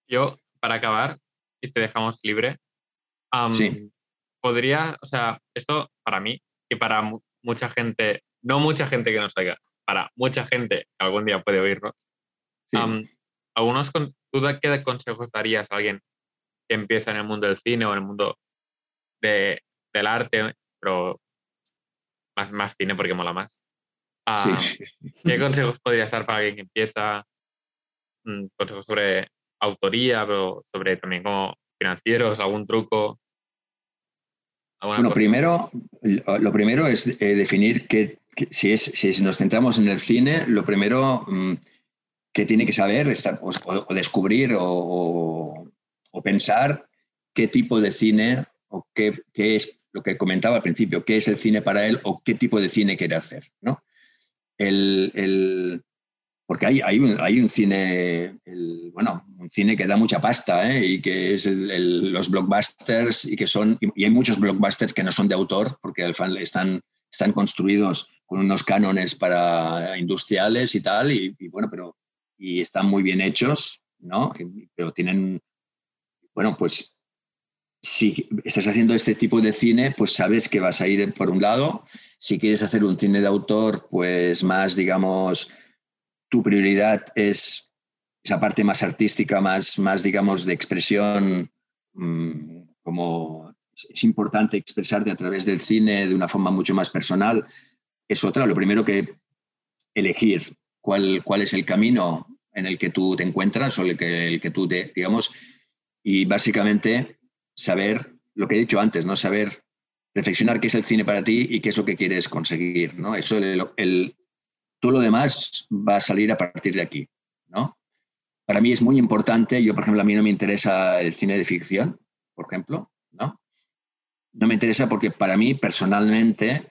Yo, para acabar, y te dejamos libre, sí podría, o sea, esto para mí y para mucha gente, no mucha gente que nos oiga, para mucha gente que algún día puede oírnos, algunos, ¿tú qué consejos darías a alguien que empieza en el mundo del cine o en el mundo de, del arte, pero más, más cine porque mola más? ¿Qué consejos podrías dar para alguien que empieza? Mm, consejos sobre autoría, pero sobre también como financieros, algún truco. Bueno, primero, lo primero es eh, definir que, si, es, si nos centramos en el cine, lo primero mm, que tiene que saber o, descubrir o, pensar qué tipo de cine o qué, es lo que comentaba al principio, qué es el cine para él o qué tipo de cine quiere hacer. ¿no? El, porque hay, hay, un, hay un cine, bueno, un cine que da mucha pasta ¿eh? y que es los blockbusters y que son, y hay muchos blockbusters que no son de autor porque están, están construidos con unos cánones para industriales y tal, y, bueno, pero y están muy bien hechos, ¿no? Pero tienen, bueno, pues si estás haciendo este tipo de cine, pues sabes que vas a ir por un lado. Si quieres hacer un cine de autor, pues más, digamos, tu prioridad es esa parte más artística, más, más digamos, de expresión, mm, como es importante expresarte a través del cine de una forma mucho más personal, es otra. Lo primero que elegir cuál, cuál es el camino en el que tú te encuentras o el que, el que tú te, digamos, y básicamente saber lo que he dicho antes, ¿no? Saber reflexionar qué es el cine para ti y qué es lo que quieres conseguir, ¿no? Eso el, el, todo lo demás va a salir a partir de aquí, ¿no? Para mí es muy importante, yo por ejemplo a mí no me interesa el cine de ficción, por ejemplo, ¿no? No me interesa porque para mí personalmente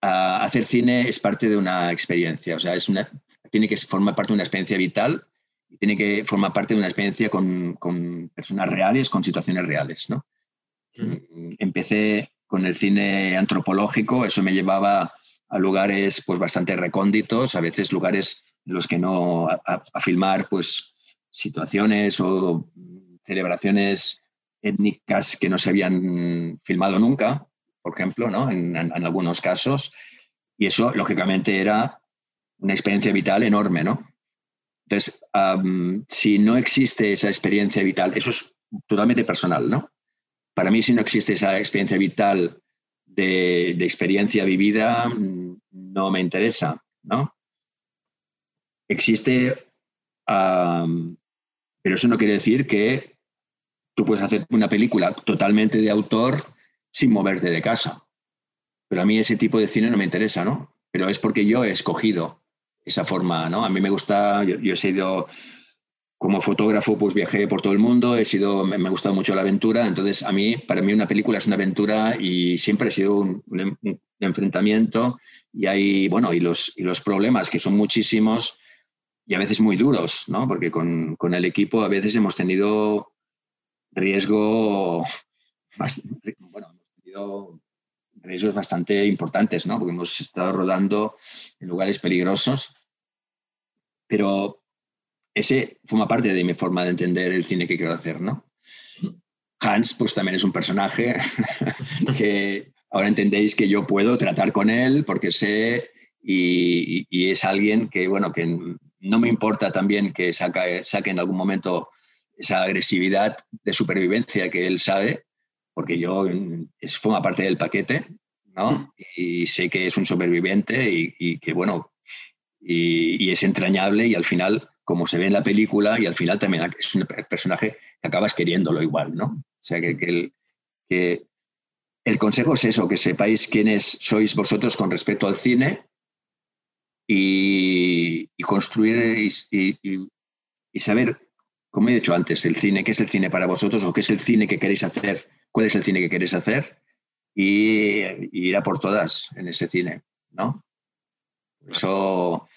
hacer cine es parte de una experiencia, o sea, es una, tiene que formar parte de una experiencia vital tiene que formar parte de una experiencia con, con personas reales, con situaciones reales, ¿no? Empecé con el cine antropológico, eso me llevaba a lugares pues bastante recónditos, a veces lugares en los que no, a, filmar pues situaciones o celebraciones étnicas que no se habían filmado nunca, por ejemplo, ¿no? en, algunos casos. Y eso, lógicamente, era una experiencia vital enorme, ¿no? Entonces, si no existe esa experiencia vital, eso es totalmente personal, ¿no? Para mí, si no existe esa experiencia vital de, experiencia vivida no me interesa, ¿no? Existe, pero eso no quiere decir que tú puedes hacer una película totalmente de autor sin moverte de casa. Pero a mí ese tipo de cine no me interesa, ¿no? Pero es porque yo he escogido esa forma, ¿no? A mí me gusta, yo he sido como fotógrafo, pues viajé por todo el mundo, he sido, me, ha gustado mucho la aventura, entonces a mí, para mí una película es una aventura y siempre ha sido un, enfrentamiento y hay, bueno, y los, y los problemas que son muchísimos y a veces muy duros, ¿no? Porque con, con el equipo a veces hemos tenido riesgo, bueno, hemos tenido riesgos bastante importantes, ¿no? Porque hemos estado rodando en lugares peligrosos, pero ese forma parte de mi forma de entender el cine que quiero hacer, ¿no? Hans, pues también es un personaje que ahora entendéis que yo puedo tratar con él porque sé y, es alguien que, bueno, que no me importa también que saque, saque en algún momento esa agresividad de supervivencia que él sabe, porque yo es, forma parte del paquete, ¿no? Y sé que es un superviviente y, que, bueno, y, es entrañable y al final, como se ve en la película, y al final también es un personaje que acabas queriéndolo igual, ¿no? O sea, que, el consejo es eso, que sepáis quiénes sois vosotros con respecto al cine y, construir y, saber, como he dicho antes, el cine, qué es el cine para vosotros o qué es el cine que queréis hacer, cuál es el cine que queréis hacer y, ir a por todas en ese cine, ¿no? Eso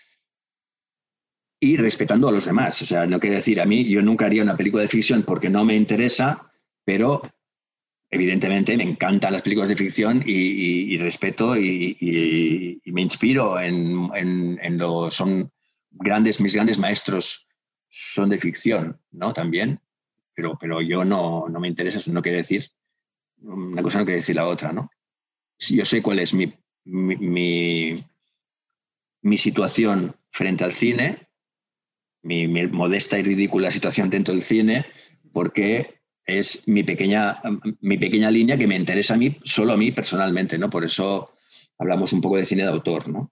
y respetando a los demás. O sea, no quiere decir a mí, yo nunca haría una película de ficción porque no me interesa, pero evidentemente me encantan las películas de ficción y, respeto y, me inspiro en, lo, son grandes, mis grandes maestros son de ficción, ¿no? También, pero, pero yo no, no me interesa, eso no quiere decir, una cosa no quiere decir la otra, ¿no? Yo sé cuál es mi, mi, situación frente al cine, mi, mi modesta y ridícula situación dentro del cine, porque es mi pequeña, mi pequeña línea que me interesa a mí, solo a mí personalmente, ¿no? Por eso hablamos un poco de cine de autor, ¿no?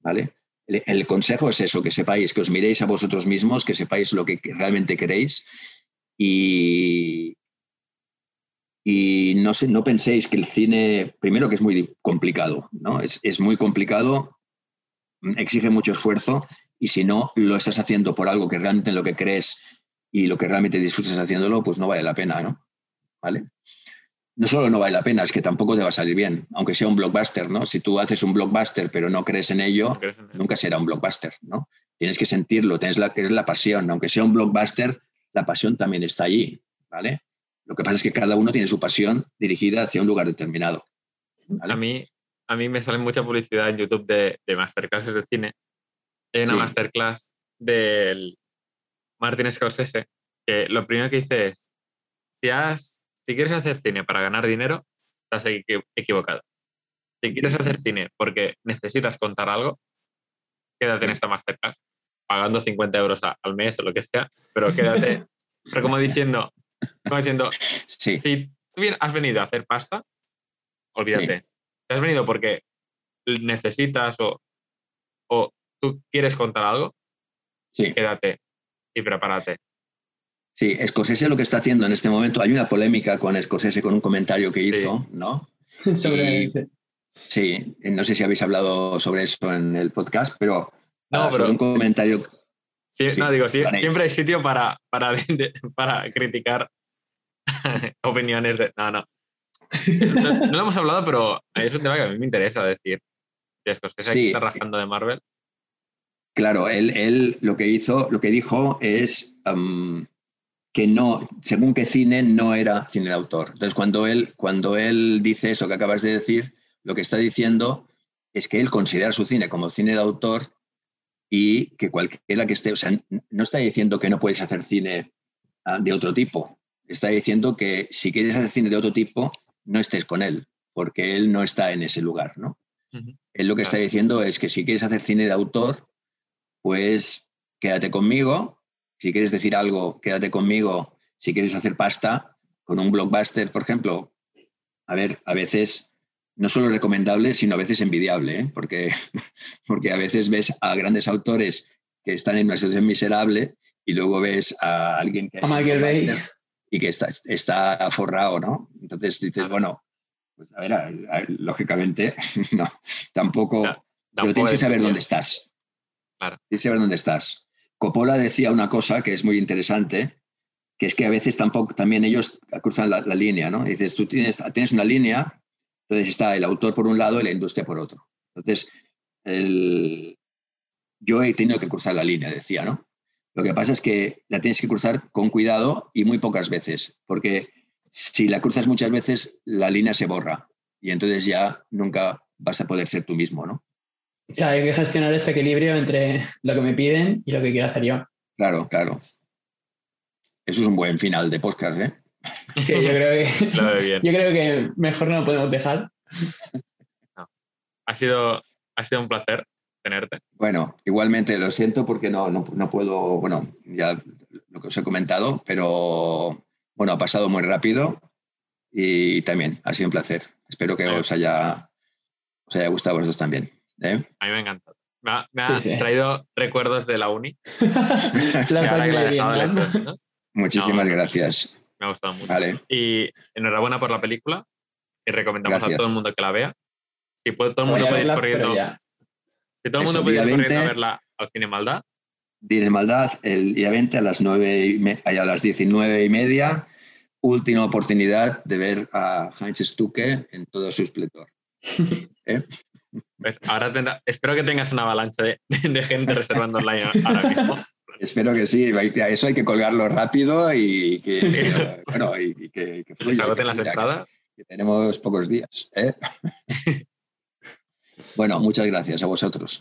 ¿Vale? El, consejo es eso, que sepáis, que os miréis a vosotros mismos, que sepáis lo que realmente queréis y, y no, sé, no penséis que el cine, primero que es muy complicado, ¿no? Es, es muy complicado, exige mucho esfuerzo y si no lo estás haciendo por algo que realmente en lo que crees y lo que realmente disfrutes haciéndolo, pues no vale la pena, ¿no? ¿Vale? No solo no vale la pena, es que tampoco te va a salir bien, aunque sea un blockbuster, ¿no? Si tú haces un blockbuster pero no crees en ello, nunca será un blockbuster, ¿no? Tienes que sentirlo, tienes la, que es la pasión, aunque sea un blockbuster, la pasión también está allí, ¿vale? Lo que pasa es que cada uno tiene su pasión dirigida hacia un lugar determinado. A, mí, a mí me sale mucha publicidad en YouTube de, de masterclasses de cine. Hay una masterclass del, Martin Scorsese, que lo primero que dice es, si, has, si quieres hacer cine para ganar dinero, estás equivocado. Si quieres hacer cine porque necesitas contar algo, quédate en esta masterclass, pagando 50 euros al mes o lo que sea, pero quédate. pero como diciendo, como diciendo si tú bien has venido a hacer pasta, olvídate. Si has venido porque necesitas o, o tú quieres contar algo, quédate y prepárate. Sí, Scorsese lo que está haciendo en este momento, hay una polémica con Scorsese con un comentario que hizo, ¿no? sobre sí, no sé si habéis hablado sobre eso en el podcast, pero, no, pero un comentario. Sí, no, digo, siempre hay sitio para, para, para criticar opiniones de. No, no. no. lo hemos hablado, pero es un tema que a mí me interesa decir. Scorsese está rajando de Marvel. Claro, él, lo que hizo, lo que dijo es que no, según qué cine no era cine de autor. Entonces, cuando él, cuando él dice eso que acabas de decir, lo que está diciendo es que él considera su cine como cine de autor y que cualquiera que esté, o sea, no está diciendo que no puedes hacer cine ah, de otro tipo. Está diciendo que si quieres hacer cine de otro tipo, no estés con él, porque él no está en ese lugar, ¿no? Él lo que está diciendo es que si quieres hacer cine de autor, pues quédate conmigo. Si quieres decir algo, quédate conmigo. Si quieres hacer pasta con un blockbuster, por ejemplo, a ver, a veces no solo recomendable, sino a veces envidiable, ¿eh? porque, porque a veces ves a grandes autores que están en una situación miserable y luego ves a alguien que... Y que está, está forrado, ¿no? Entonces dices, bueno, pues a ver, lógicamente, no, tampoco... pero tienes que saber dónde estás. Claro. Tienes dónde estás. Coppola decía una cosa que es muy interesante, que es que a veces tampoco, también ellos cruzan la, línea, ¿no? Dices, tú tienes, tienes una línea, entonces está el autor por un lado y la industria por otro. Entonces, yo he tenido que cruzar la línea, decía, ¿no? Lo que pasa es que la tienes que cruzar con cuidado y muy pocas veces, porque si la cruzas muchas veces, la línea se borra y entonces ya nunca vas a poder ser tú mismo, ¿no? O sea, hay que gestionar este equilibrio entre lo que me piden y lo que quiero hacer yo. Claro, claro. Eso es un buen final de podcast, ¿eh? Sí, yo creo que, yo creo que mejor no lo podemos dejar. Ha, sido, ha sido un placer. tenerte. Bueno, igualmente lo siento porque no, no, puedo, bueno, ya lo que os he comentado, pero bueno, ha pasado muy rápido y también ha sido un placer. Espero que os, haya, os haya gustado a vosotros también. ¿Eh? A mí me encanta. Me ha, traído recuerdos de la uni. Muchísimas gracias. Me ha gustado mucho. Y enhorabuena por la película y recomendamos a todo el mundo que la vea. Si puede, todo el mundo puede ir corriendo. Si todo el mundo puede ir corriendo a verla al cine Maldad. Cine Maldad el día 20 a las, 9 y a las 19 y media. Última oportunidad de ver a Heinz Stuke en todo su esplendor. ¿Eh? Pues ahora espero que tengas una avalancha de, gente reservando online ahora mismo. Espero que sí, eso hay que colgarlo rápido y que, bueno, y, que, que, fluya, las entradas. Que, tenemos pocos días. ¿eh? bueno, muchas gracias a vosotros.